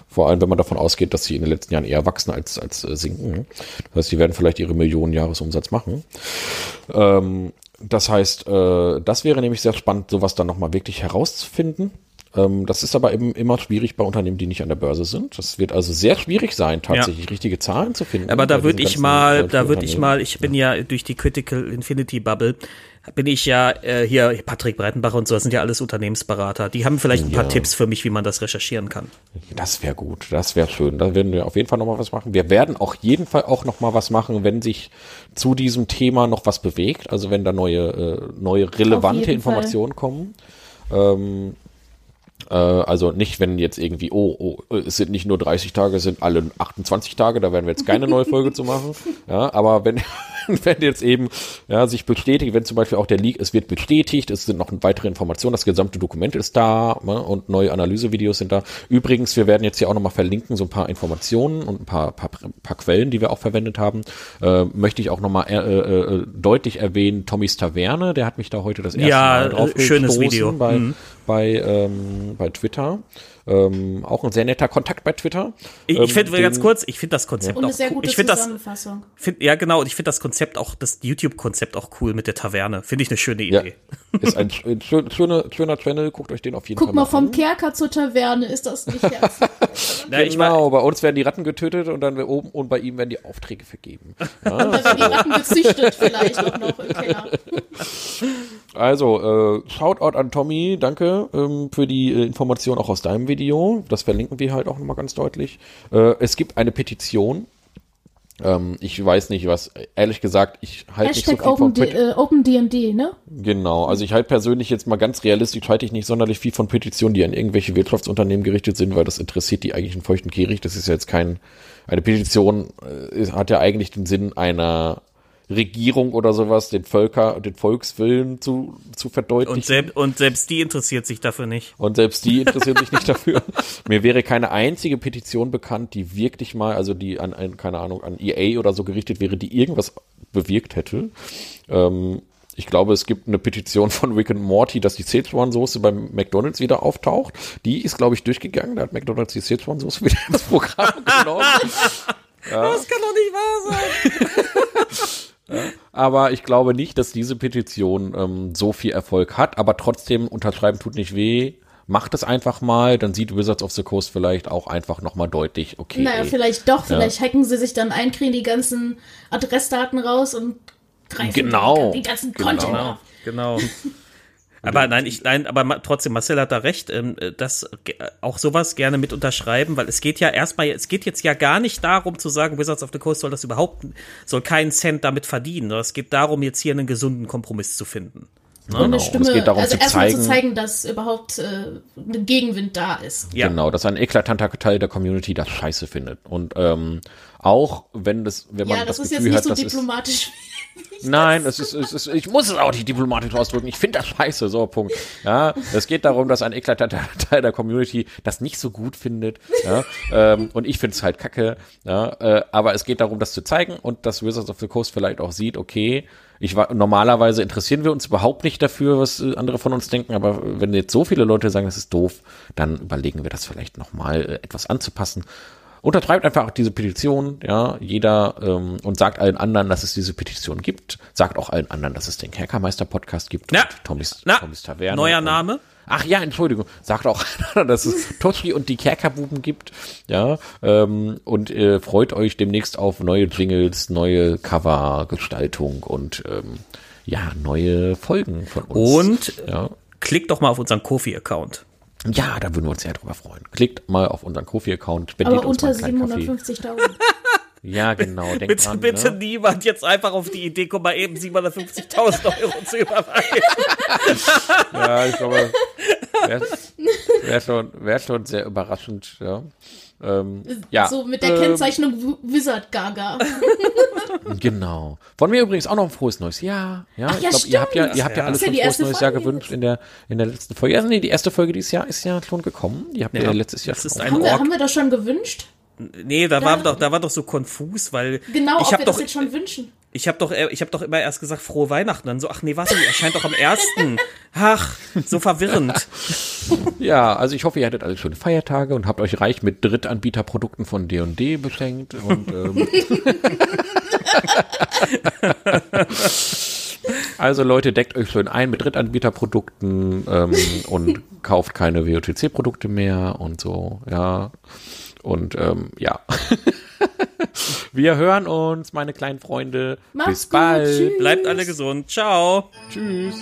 Vor allem, wenn man davon ausgeht, dass sie in den letzten Jahren eher wachsen als, als äh, sinken. ne? Das heißt, sie werden vielleicht ihre Millionen Jahresumsatz machen. Ähm, das heißt, äh, das wäre nämlich sehr spannend, sowas dann nochmal wirklich herauszufinden. Ähm, das ist aber eben immer schwierig bei Unternehmen, die nicht an der Börse sind. Das wird also sehr schwierig sein, tatsächlich richtige Zahlen zu finden. Aber da würde ich mal, da würde ich mal, ich bin ja durch die Critical Infinity Bubble, bin ich ja äh, hier, Patrick Breitenbach und so, das sind ja alles Unternehmensberater. Die haben vielleicht ein paar Ja. Tipps für mich, wie man das recherchieren kann. Das wäre gut, das wäre schön. Da werden wir auf jeden Fall nochmal was machen. Wir werden auch jeden Fall auch nochmal was machen, wenn sich zu diesem Thema noch was bewegt. Also wenn da neue, äh, neue relevante jeden Fall. Informationen kommen. Ähm, äh, also nicht, wenn jetzt irgendwie, oh, oh, es sind nicht nur 30 Tage, es sind alle 28 Tage, da werden wir jetzt keine neue Folge zu machen. Ja, aber wenn, wenn jetzt eben ja, sich bestätigt, wenn zum Beispiel auch der Leak, es wird bestätigt, es sind noch weitere Informationen, das gesamte Dokument ist da ne, und neue Analysevideos sind da. Übrigens, wir werden jetzt hier auch nochmal verlinken, so ein paar Informationen und ein paar, paar, paar Quellen, die wir auch verwendet haben. Äh, möchte ich auch nochmal äh, äh, deutlich erwähnen, Tommys Taverne, der hat mich da heute das erste Ja, Mal drauf äh, schönes gestoßen Video. bei, Mhm. bei, ähm, bei Twitter. Ähm, auch ein sehr netter Kontakt bei Twitter. Ich, Ähm, ich finde den- ganz kurz, ich finde das Konzept Und eine auch sehr cool. gute Ich finde das, Zusammenfassung. find, ja genau, und ich finde das Konzept auch, das YouTube-Konzept auch cool mit der Taverne. Finde ich eine schöne Ja, Idee. ist ein, ein schön, schöner, schöner Channel, guckt euch den auf jeden Guck Fall mal, an. vom Kerker zur Taverne, ist das nicht herzlich? Ja, ich war, Genau, bei uns werden die Ratten getötet und dann wir oben und bei ihm werden die Aufträge vergeben. Da werden die Ratten gezüchtet vielleicht auch noch im Keller. Also, äh, Shoutout an Tommy, danke ähm, für die äh, Information auch aus deinem Video. Das verlinken wir halt auch nochmal ganz deutlich. Äh, es gibt eine Petition. Ähm, ich weiß nicht, was, ehrlich gesagt, ich halte nicht so viel von Open, D- Pet äh, Open ne? Genau, also ich halte persönlich jetzt mal ganz realistisch, halte ich nicht sonderlich viel von Petitionen, die an irgendwelche Wirtschaftsunternehmen gerichtet sind, weil das interessiert die eigentlich einen feuchten Kehricht. Das ist ja jetzt kein, eine Petition äh, hat ja eigentlich den Sinn einer Regierung oder sowas, den Völker, den Volkswillen zu, zu verdeutlichen. und, selbst, und selbst die interessiert sich dafür nicht. Und selbst die interessieren sich nicht dafür. Mir wäre keine einzige Petition bekannt, die wirklich mal, also die an, an keine Ahnung, an EA oder so gerichtet wäre, die irgendwas bewirkt hätte. Ähm, ich glaube, es gibt eine Petition von Rick and Morty, dass die Szechuan-Soße beim McDonalds wieder auftaucht. Die ist, glaube ich, durchgegangen. Da hat McDonalds die Szechuan-Soße wieder ins Programm genommen. Das kann doch nicht wahr sein. Aber ich glaube nicht, dass diese Petition ähm, so viel Erfolg hat. Aber trotzdem, unterschreiben tut nicht weh. Macht es einfach mal, dann sieht Wizards of the Coast vielleicht auch einfach nochmal deutlich, okay. Naja, ey, vielleicht doch, vielleicht hacken sie sich dann ein, kriegen die ganzen Adressdaten raus und greifen Genau. die, ganzen Genau. Content Genau, ab. genau. Aber nein, ich, nein, aber trotzdem, Marcel hat da recht, ähm, das ge- auch sowas gerne mit unterschreiben, weil es geht ja erstmal, es geht jetzt ja gar nicht darum zu sagen, Wizards of the Coast soll das überhaupt, soll keinen Cent damit verdienen, sondern es geht darum, jetzt hier einen gesunden Kompromiss zu finden. Und eine Genau. Stimme, es geht darum also zu erstmal zu zeigen- zeigen, dass überhaupt äh, ein Gegenwind da ist. Ja. Genau, dass ein eklatanter Teil der Community das scheiße findet. Und ähm, auch wenn das, wenn man Ja, das, das, ist jetzt Gefühl nicht hat, so das ist. diplomatisch. Nein, es ist, es ist, ich muss es auch nicht diplomatisch ausdrücken. Ich finde das scheiße, so Punkt. Ja, es geht darum, dass ein eklatanter Teil der Community das nicht so gut findet. Ja, ähm, und ich finde es halt kacke. Ja, äh, aber es geht darum, das zu zeigen und dass Wizards of the Coast vielleicht auch sieht, okay, Ich war, normalerweise interessieren wir uns überhaupt nicht dafür, was äh, andere von uns denken, aber wenn jetzt so viele Leute sagen, das ist doof, dann überlegen wir das vielleicht nochmal äh, etwas anzupassen. Untertreibt einfach diese Petition, ja, jeder ähm, und sagt allen anderen, dass es diese Petition gibt. Sagt auch allen anderen, dass es den Kerkermeister-Podcast gibt. Und Tommys, na, Tommys Taverne. neuer Name? Ach ja, Entschuldigung. Sagt auch einer, dass es Toshi und die Kerkerbuben gibt. Ja, ähm, und äh, freut euch demnächst auf neue Jingles, neue Covergestaltung und ähm, ja, neue Folgen von uns. Und ja. klickt doch mal auf unseren Kofi-Account. Ja, da würden wir uns sehr drüber freuen. Klickt mal auf unseren Kofi-Account, Aber uns unter mal einen kleinen Kaffee. 750.000. Ja, genau. Denkt Bitte, dran, bitte ne? niemand jetzt einfach auf die Idee, guck mal eben 750.000 Euro zu überweisen. Ja, ich glaube, wäre wär schon, wär schon sehr überraschend, ja. Ähm, ja, So mit der ähm, Kennzeichnung Wizard Gaga. Genau. Von mir übrigens auch noch ein frohes neues Jahr. Ja, Ach ja, ich glaube, ihr habt ja, ihr habt ja Ja. alles ja schon die frohes neues Jahr Folge gewünscht in der, in der letzten Folge. Also nee, die erste Folge dieses Jahr ist ja schon gekommen. Die habt ihr Ja. ja letztes Jahr schon ein haben, wir, haben wir das schon gewünscht? Nee, da war doch, da war doch so konfus, weil Genau, ich ob habe wir doch, das jetzt schon wünschen. Ich habe doch, äh, ich habe doch immer erst gesagt frohe Weihnachten, dann so, ach nee, was, die erscheint doch am ersten. Ach, so verwirrend. Ja, also ich hoffe, ihr hattet alle schöne Feiertage und habt euch reich mit Drittanbieterprodukten von D&D beschenkt und ähm, Also Leute, deckt euch schön ein mit Drittanbieterprodukten ähm, und kauft keine WOTC-Produkte mehr und so, ja. Und ähm, ja. Wir hören uns, meine kleinen Freunde. Macht's Bis gut, bald. tschüss. Bleibt alle gesund. Ciao. Tschüss.